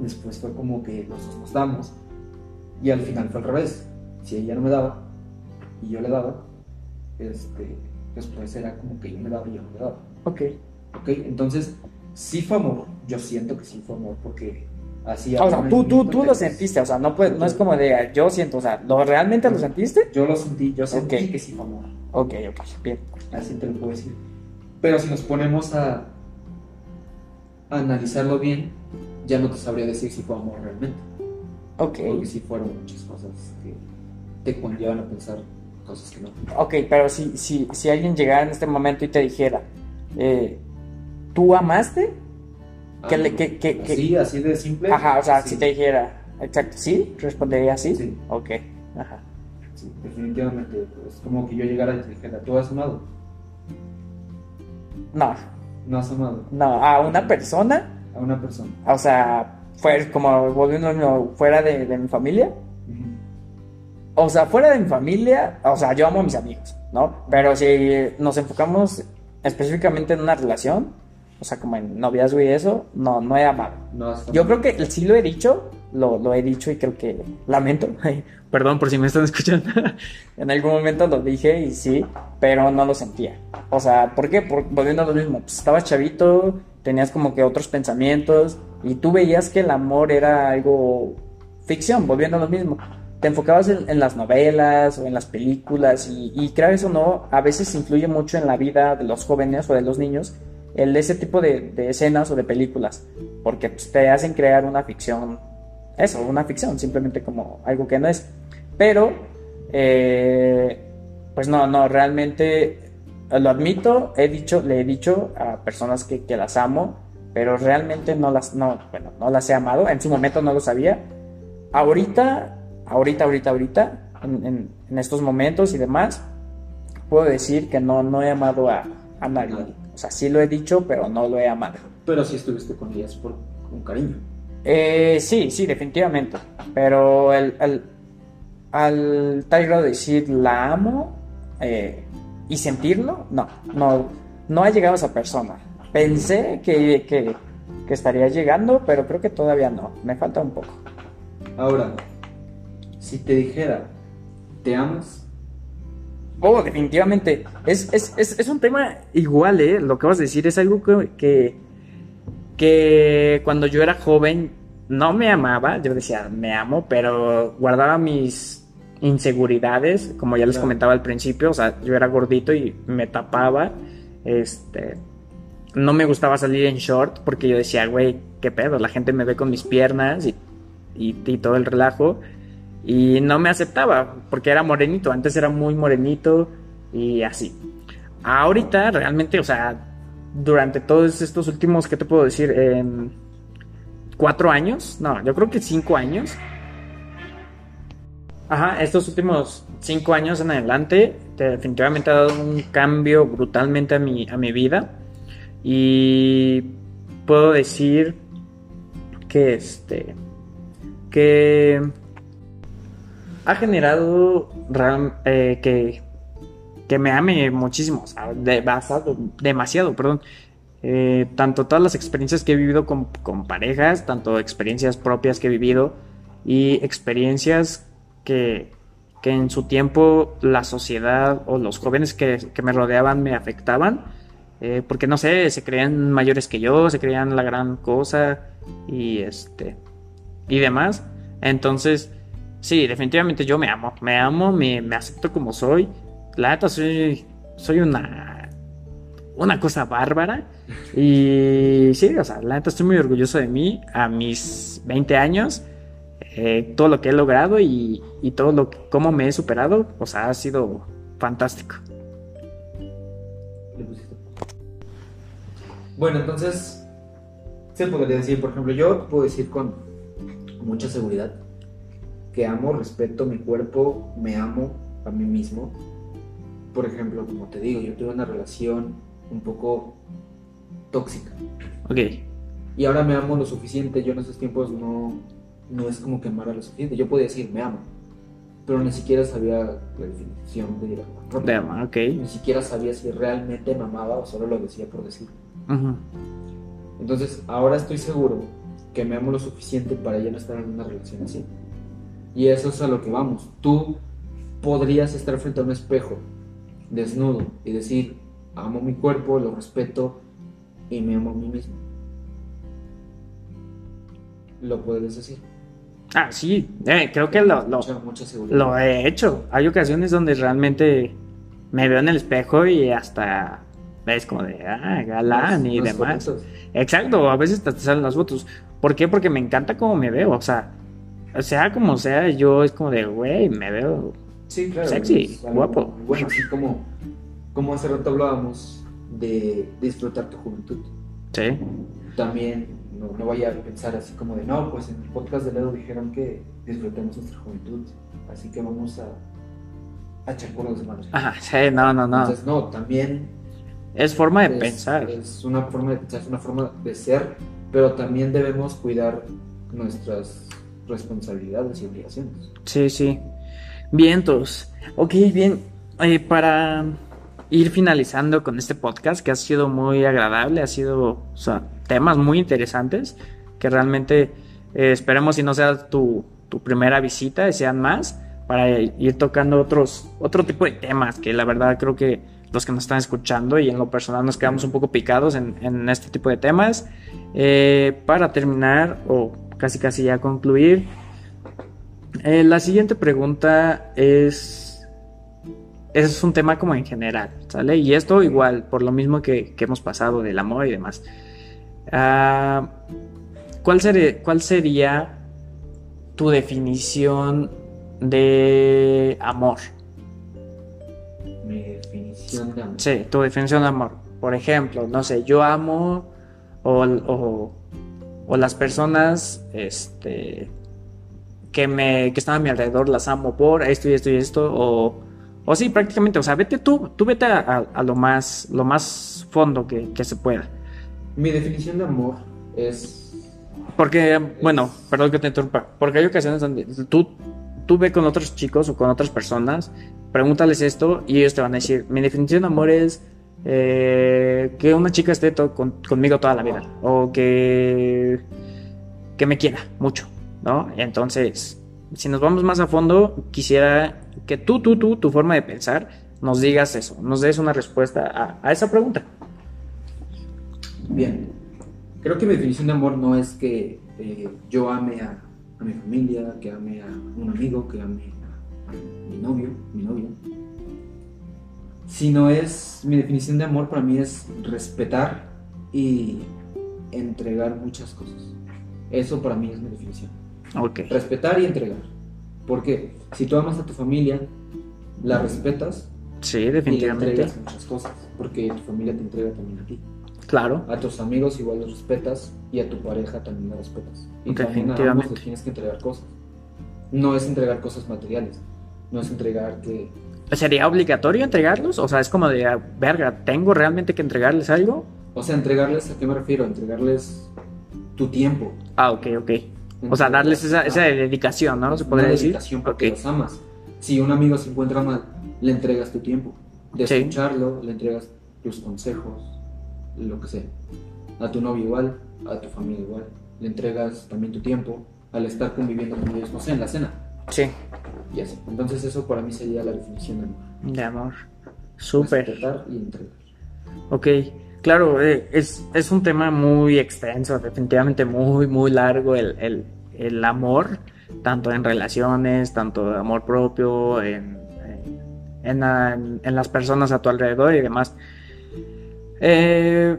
Después fue como que los dos nos damos. Y al final fue al revés. Si ella no me daba y yo le daba, este, después era como que yo me daba y yo no le daba. Ok. ¿Ok? Entonces, sí fue amor. Yo siento que sí fue amor porque así O sea, tú, tú, tú lo sentiste, o sea, no, puede- no es como de yo siento, o sea, ¿lo, ¿realmente lo sentiste? Yo lo sentí, yo sentí Ok. que sí fue amor. Ok, ok, bien. Así te lo puedo decir. Pero si nos ponemos a, analizarlo bien, ya no te sabría decir si fue amor realmente. Ok. Porque sí fueron muchas cosas que te conllevan a pensar cosas que no. Ok, pero si, si, si alguien llegara en este momento y te dijera, eh, ¿tú amaste? Que le- que- que- que- Sí, así de simple. Ajá, o sea, sí, si te dijera, exacto, ¿sí? Respondería sí. Sí. Ok, ajá. sí, definitivamente. Es como que yo llegara y te dijera, ¿tú has amado? No, No has amado no, a una persona, a una persona. o sea, fue como volviendo fuera de, de mi familia. O sea, fuera de mi familia, o sea, yo amo a mis amigos, ¿no? Pero si nos enfocamos específicamente en una relación, o sea, como en noviazgo y eso, no, no he amado. No Yo creo que sí lo he dicho, lo, lo he dicho y creo que lamento. Perdón por si me están escuchando. en algún momento lo dije y sí, pero no lo sentía. O sea, ¿por qué? Por, volviendo a lo mismo, pues estabas chavito, tenías como que otros pensamientos y tú veías que el amor era algo ficción, volviendo a lo mismo. Te enfocabas en, en las novelas o en las películas y, y creas o no, a veces influye mucho en la vida de los jóvenes o de los niños el ese tipo de, escenas o de películas, porque pues, te hacen crear una ficción, eso, una ficción, simplemente como algo que no es. Pero, eh, pues no, no, realmente lo admito, he dicho, le he dicho a personas que, las amo, pero realmente no las, no, bueno, no las he amado, en su momento no lo sabía. Ahorita, ahorita, ahorita, ahorita, en estos momentos y demás, puedo decir que no, no he amado a, a nadie. Sea, sí lo he dicho, pero no lo he amado. Pero sí estuviste con ellas por, con cariño. Eh, sí, sí, definitivamente. Pero el, el- al tal grado de decir la amo eh, y sentirlo, no, no, no ha llegado esa persona. Pensé que, que, que estaría llegando, pero creo que todavía no. Me falta un poco. Ahora, si te dijera, ¿te amas? Oh, definitivamente. Es, es, es, es un tema igual, ¿eh? Lo que vas a decir es algo que, que, que cuando yo era joven no me amaba. Yo decía, me amo, pero guardaba mis inseguridades, como ya les comentaba al principio. O sea, yo era gordito y me tapaba. Este. No me gustaba salir en short porque yo decía, güey, qué pedo, la gente me ve con mis piernas y, y, y todo el relajo y no me aceptaba porque era morenito. Antes era muy morenito y así. Ahorita realmente, o sea, durante todos estos últimos, ¿qué te puedo decir? Em, ¿Cuatro años? No, yo creo que cinco años. Ajá, estos últimos cinco años en adelante, definitivamente ha dado un cambio brutalmente a mi, a mi vida. Y puedo decir que este. que ha generado eh, que, que me ame muchísimo, demasiado, perdón. Eh, tanto todas las experiencias que he vivido con, con parejas, tanto experiencias propias que he vivido y experiencias que, que en su tiempo la sociedad o los jóvenes que, que me rodeaban me afectaban, eh, porque no sé, se creían mayores que yo, se creían la gran cosa y este y demás. Entonces, sí, definitivamente yo me amo, me amo, me, me acepto como soy. La neta soy, soy una, una cosa bárbara. Y sí, o sea, la neta estoy muy orgulloso de mí a mis 20 años. eh, todo lo que he logrado y, y todo lo que, cómo me he superado, o sea, ha sido fantástico. Bueno, entonces, se podría decir, por ejemplo, yo puedo decir con mucha seguridad que amo, respeto mi cuerpo, me amo a mí mismo. Por ejemplo, como te digo, yo tuve una relación un poco tóxica Ok, y ahora me amo lo suficiente. Yo en esos tiempos no, no es como que amara lo suficiente. Yo podía decir me amo, pero ni siquiera sabía la definición de amor propio. de ama, ok. Ni siquiera sabía si realmente me amaba o solo lo decía por decir. Ujú. Entonces, ahora estoy seguro que me amo lo suficiente para ya no estar en una relación así. Y eso es a lo que vamos. Tú podrías estar frente a un espejo, desnudo, y decir, amo mi cuerpo, lo respeto y me amo a mí mismo. Lo puedes decir. Ah, sí, eh, creo que lo, lo, Mucha, mucha seguridad. Lo he hecho. Hay ocasiones donde realmente me veo en el espejo y hasta es como de, ah, galán y demás. Exacto, a veces te salen las fotos. ¿Por qué? Porque me encanta cómo me veo, o sea, sea como sea, yo es como de, güey, me veo. Sí, claro. Sexy, guapo. Bueno, así como, como hace rato hablábamos de disfrutar tu juventud. Sí, También no, no vaya a pensar así como de, no, pues en el podcast de Ledo dijeron que disfrutemos nuestra juventud, así que vamos a, a echar por los demás. ajá, sí, no, no, no. Entonces, no, también Es forma de es, pensar. es una forma de pensar, es una forma de ser, pero también debemos cuidar nuestras responsabilidades y obligaciones. Sí, sí. Vientos. Ok, bien. Para ir finalizando con este podcast, que ha sido muy agradable, ha sido temas muy interesantes, que realmente eh, esperemos si no sea tu, primera visita sean más, para ir tocando otros, otro tipo de temas, que la verdad creo que los que nos están escuchando y en lo personal nos quedamos un poco picados en, en este tipo de temas. Eh, para terminar, o casi casi ya concluir, eh, la siguiente pregunta es. Es un tema como en general, ¿sale? Y esto igual, por lo mismo que, que hemos pasado del amor y demás. Ah, ¿cuál, sería, ¿Cuál sería tu definición de amor? Mi definición de amor. Sí, tu definición de amor. Por ejemplo, no sé, yo amo o, o, o las personas este, que, me, que están a mi alrededor las amo por esto y esto y esto. O, o sí, prácticamente, o sea, vete tú, tú vete a, a- a lo, más, lo más fondo que, que se pueda. Mi definición de amor es Porque, bueno, perdón que te interrumpa, porque hay ocasiones donde tú, tú ve con otros chicos o con otras personas, pregúntales esto y ellos te van a decir, mi definición de amor es eh, que una chica esté con- conmigo toda la vida o que, que me quiera mucho, ¿no? Entonces, si nos vamos más a fondo, quisiera que tú, tú, tú, tu forma de pensar, nos digas eso, nos des una respuesta a, a esa pregunta. Bien, creo que mi definición de amor no es que eh, yo ame a, a mi familia, que ame a un amigo, que ame a, a mi novio, mi novia, sino es, mi definición de amor para mí es respetar y entregar muchas cosas. Eso para mí es mi definición. Ok, Respetar y entregar. Porque si tú amas a tu familia, la respetas sí, y le definitivamente. entregas muchas cosas, porque tu familia te entrega también a ti. Claro, A tus amigos igual los respetas y a tu pareja también la respetas. Y también a ambos Definitivamente. les tienes que entregar cosas. No es entregar cosas materiales, no es entregar que... ¿Sería obligatorio entregarlos? O sea, es como de, ah, verga, ¿tengo realmente que entregarles algo? O sea, entregarles, ¿a qué me refiero? Entregarles tu tiempo. Ah, ok, ok. O sea, darles esa, esa dedicación, ¿no? Se podría decir. dedicación porque los amas. Si un amigo se encuentra mal, le entregas tu tiempo. De Sí. escucharlo, le entregas tus consejos, lo que sea. A tu novio igual, a tu familia igual. Le entregas también tu tiempo al estar conviviendo con ellos, no sé, en la cena. Sí, Y así. Entonces eso para mí sería la definición de amor. de amor. Súper. Respetar y entregar. Ok. Claro, eh, es, es un tema muy extenso, definitivamente muy, muy largo el, el, el amor, tanto en relaciones, tanto de amor propio, en, en, en- en las personas a tu alrededor y demás. Eh,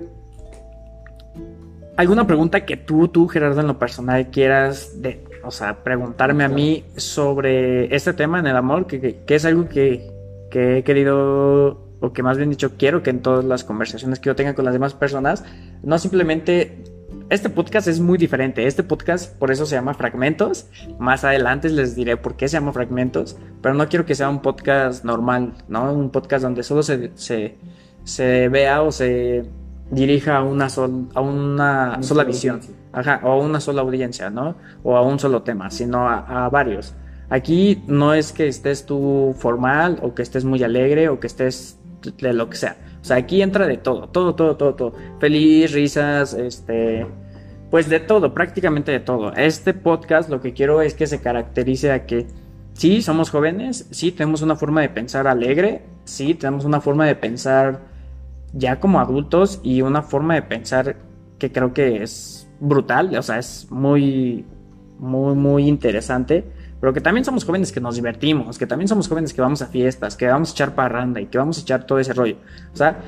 ¿Alguna pregunta que tú, tú, Gerardo, en lo personal quieras, de, o sea, preguntarme a mí sobre este tema en el amor, que, que- que es algo que, que he querido, o que más bien dicho quiero que en todas las conversaciones que yo tenga con las demás personas, no simplemente... Este podcast es muy diferente. Este podcast, por eso se llama Fragmentos. Más adelante les diré por qué se llama Fragmentos. Pero no quiero que sea un podcast normal, ¿no? Un podcast donde solo se, se, se vea o se dirija a una, sol- a una sola visión. Ajá, o a una sola audiencia, ¿no? O a un solo tema, sino a, a varios. Aquí no es que estés tú formal o que estés muy alegre o que estés de lo que sea. O sea, aquí entra de todo, todo, todo, todo, todo. Feliz, risas, este, pues de todo, prácticamente de todo. Este podcast lo que quiero es que se caracterice a que sí, somos jóvenes, sí, tenemos una forma de pensar alegre, sí, tenemos una forma de pensar ya como adultos y una forma de pensar que creo que es brutal, o sea, es muy, muy, muy interesante, pero que también somos jóvenes que nos divertimos, que también somos jóvenes que vamos a fiestas, que vamos a echar parranda y que vamos a echar todo ese rollo. O sea,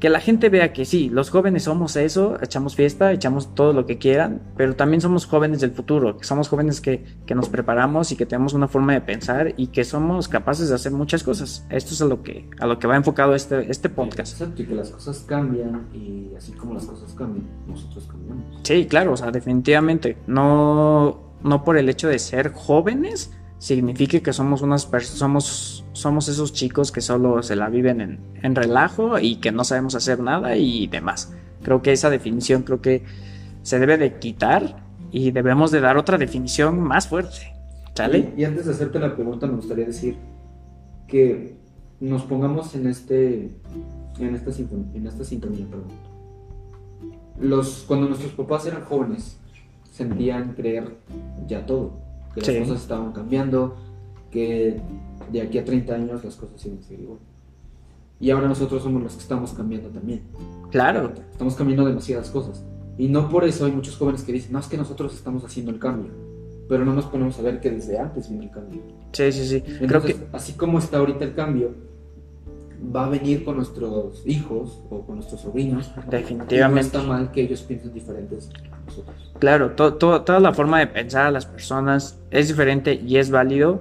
que la gente vea que sí, los jóvenes somos eso, echamos fiesta, echamos todo lo que quieran, pero también somos jóvenes del futuro, que somos jóvenes que, que, nos preparamos y que tenemos una forma de pensar y que somos capaces de hacer muchas cosas. Esto es a lo que, a lo que va enfocado este, este podcast. Exacto, y que las cosas cambian y así como las cosas cambian, nosotros cambiamos. Sí, claro, o sea, definitivamente. No, no por el hecho de ser jóvenes signifique que somos unas somos somos esos chicos que solo se la viven en, en, relajo y que no sabemos hacer nada y demás. Creo que esa definición creo que se debe de quitar y debemos de dar otra definición más fuerte. ¿Sale? Y, antes de hacerte la pregunta me gustaría decir que nos pongamos en este en esta sintonía, en esta sintonía, perdón. Los cuando nuestros papás eran jóvenes sentían creer ya todo, que las Sí. cosas estaban cambiando, que de aquí a 30 años las cosas a ser igual. Y ahora nosotros somos los que estamos cambiando también. Claro, Estamos cambiando demasiadas cosas. Y no por eso hay muchos jóvenes que dicen, no, es que nosotros estamos haciendo el cambio. Pero no nos ponemos a ver que desde antes vino el cambio. sí, sí, sí. Creo Entonces, que así como está ahorita el cambio, va a venir con nuestros hijos o con nuestros sobrinos. Y no definitivamente. está mal que ellos piensen diferentes a nosotros. Claro, to- to- toda la forma de pensar a las personas es diferente y es válido,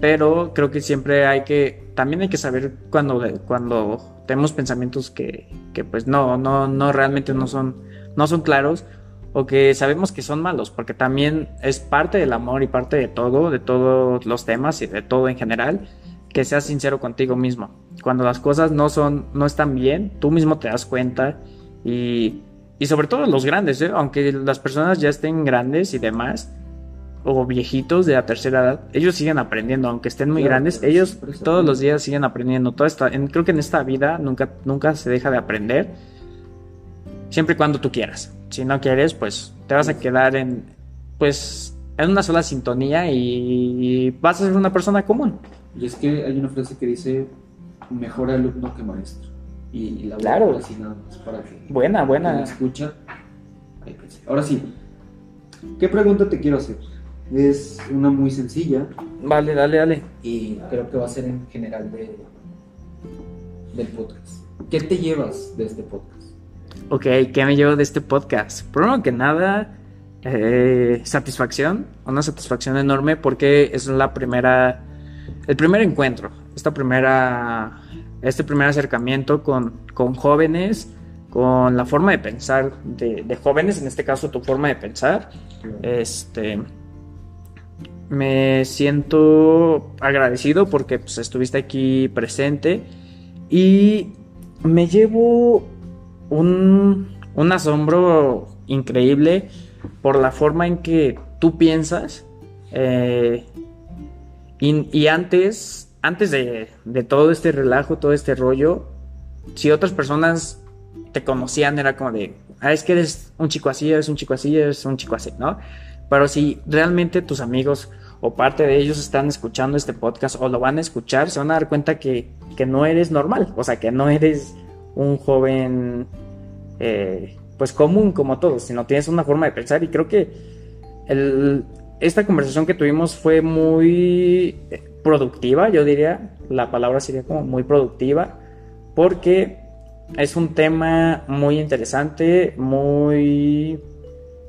pero creo que siempre hay que, también hay que saber cuando, cuando tenemos pensamientos que, que pues no, no, no realmente no son, no son claros o que sabemos que son malos, porque también es parte del amor y parte de todo, de todos los temas y de todo en general, que seas sincero contigo mismo. Cuando las cosas no son, no están bien, tú mismo te das cuenta y, y sobre todo los grandes, ¿eh? aunque las personas ya estén grandes y demás, o viejitos de la tercera edad, ellos siguen aprendiendo, aunque estén muy Claro, grandes, ellos todos los días siguen aprendiendo. Toda esta, en- creo que en esta vida nunca, nunca se deja de aprender, siempre y cuando tú quieras. Si no quieres, pues te vas a quedar en, pues, en una sola sintonía y vas a ser una persona común. Y es que hay una frase que dice, mejor alumno que maestro. Y, y la voy a Claro. así nada más para que Buena, buena. escucha. ahí. Ahora sí, ¿qué pregunta te quiero hacer? Es una muy sencilla Vale, dale, dale. y creo que va a ser en general de, del podcast. ¿Qué te llevas de este podcast? Ok, ¿qué me llevo de este podcast? Primero que nada, eh, satisfacción, una satisfacción enorme porque es la primera, el primer encuentro, esta primera, este primer acercamiento con, con jóvenes, con la forma de pensar de, jóvenes, en este caso tu forma de pensar. Este, me siento agradecido porque pues, estuviste aquí presente y me llevo un, un asombro increíble por la forma en que tú piensas eh, y, antes, antes de, de todo este relajo, todo este rollo, si otras personas te conocían era como de, ah, es que eres un chico así, eres un chico así, eres un chico así, ¿no? Pero si realmente tus amigos o parte de ellos están escuchando este podcast o lo van a escuchar, se van a dar cuenta que, que no eres normal, o sea, que no eres un joven eh, pues común como todos, sino tienes una forma de pensar y creo que el- esta conversación que tuvimos fue muy productiva, yo diría, la palabra sería como muy productiva, porque es un tema muy interesante, muy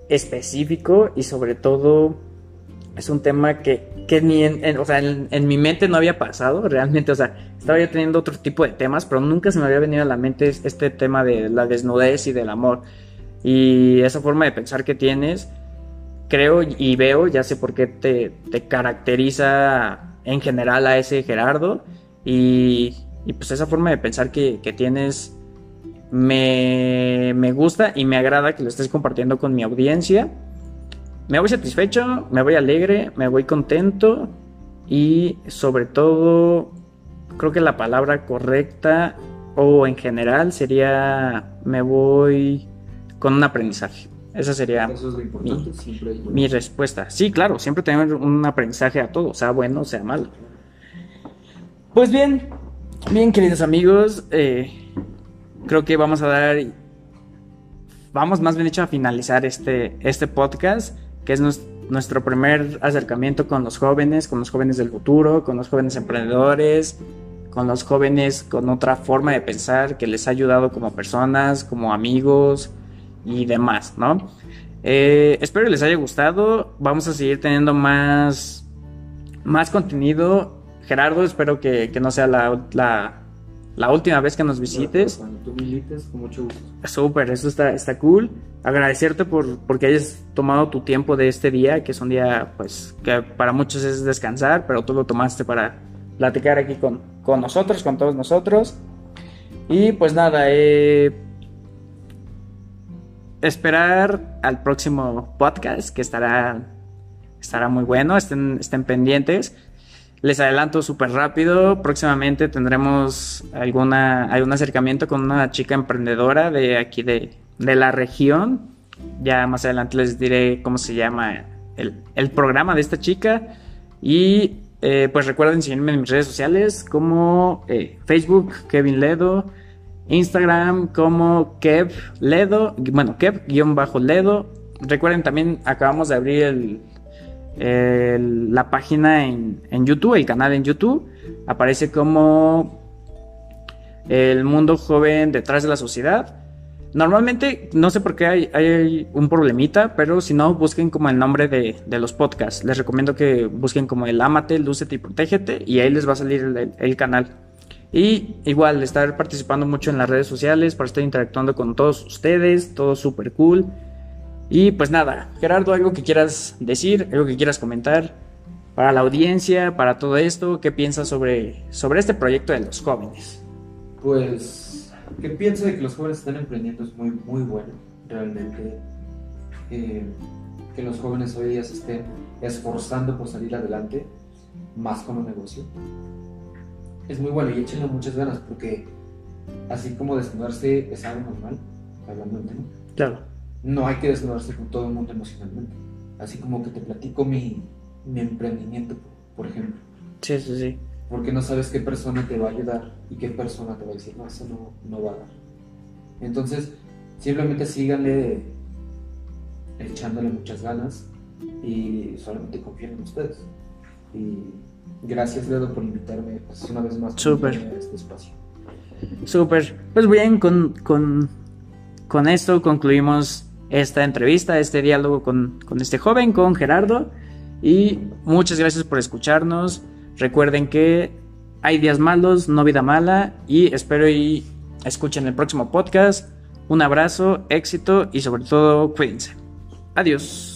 específico y sobre todo es un tema que, que ni en, o sea, en, mi mente no había pasado realmente, o sea, estaba yo teniendo otro tipo de temas, pero nunca se me había venido a la mente es- este tema de la desnudez y del amor. Y esa forma de pensar que tienes, creo y veo, ya sé por qué te, te caracteriza en general a ese Gerardo y, y pues esa forma de pensar que, que tienes me, me gusta y me agrada que lo estés compartiendo con mi audiencia. Me voy satisfecho, me voy alegre, me voy contento y sobre todo creo que la palabra correcta o en general sería me voy con un aprendizaje. Esa sería Eso es lo importante, siempre hay mi respuesta. Sí, claro, siempre tener un aprendizaje a todo, sea bueno, sea malo. Pues bien, bien queridos amigos, eh, creo que vamos a dar, vamos más bien hecho a finalizar este, este podcast, que es nues- nuestro primer acercamiento con los jóvenes, con los jóvenes del futuro, con los jóvenes emprendedores, con los jóvenes con otra forma de pensar que les ha ayudado como personas, como amigos y demás, ¿no? Eh, espero que les haya gustado. Vamos a seguir teniendo más, más contenido. Gerardo, espero que, que no sea la, la, la, última vez que nos visites. Cuando tú me invites, con mucho gusto. Súper, eso está, está cool. Agradecerte por porque hayas tomado tu tiempo de este día, que es un día, pues, que para muchos es descansar, pero tú lo tomaste para platicar aquí con, con nosotros, con todos nosotros. Y pues nada, eh, esperar al próximo podcast que estará, estará muy bueno, estén, estén pendientes. Les adelanto súper rápido, próximamente tendremos alguna, algún acercamiento con una chica emprendedora de aquí de, de la región. Ya más adelante les diré cómo se llama el, el programa de esta chica. Y eh, pues recuerden seguirme en mis redes sociales como eh, Facebook, Kevin Ledo, Instagram como Kev Ledo, bueno, Kev-Ledo. Recuerden también, acabamos de abrir el, la página en, en, YouTube, el canal en YouTube. Aparece como El Mundo Joven detrás de la sociedad. Normalmente, no sé por qué hay, hay un problemita, pero si no, busquen como el nombre de, de, los podcasts. Les recomiendo que busquen como el Amate, Lúcete y Protégete y ahí les va a salir el, el canal. Y igual, estar participando mucho en las redes sociales para estar interactuando con todos ustedes, todo súper cool. Y pues nada, Gerardo, algo que quieras decir, algo que quieras comentar para la audiencia, para todo esto, ¿qué piensas sobre, sobre este proyecto de los jóvenes? Pues, que pienso de que los jóvenes están emprendiendo es muy, muy bueno, realmente. Eh, que los jóvenes hoy día se estén esforzando por salir adelante, más con un negocio es muy bueno y échenle muchas ganas porque así como desnudarse es algo normal, hablando del tema. Claro. No hay que desnudarse con todo el mundo emocionalmente. Así como que te platico mi, mi emprendimiento, por ejemplo. Sí, sí, sí. Porque no sabes qué persona te va a ayudar y qué persona te va a decir, no, eso no, no va a dar. Entonces, simplemente síganle echándole muchas ganas y solamente confíen en ustedes. Y Gracias, Ledo, por invitarme pues, una vez más Súper. a este espacio. Súper. Pues bien, con, con, con, esto concluimos esta entrevista, este diálogo con, con este joven, con Gerardo. Y muchas gracias por escucharnos. Recuerden que hay días malos, no vida mala. Y espero y escuchen el próximo podcast. Un abrazo, éxito y sobre todo cuídense. Adiós.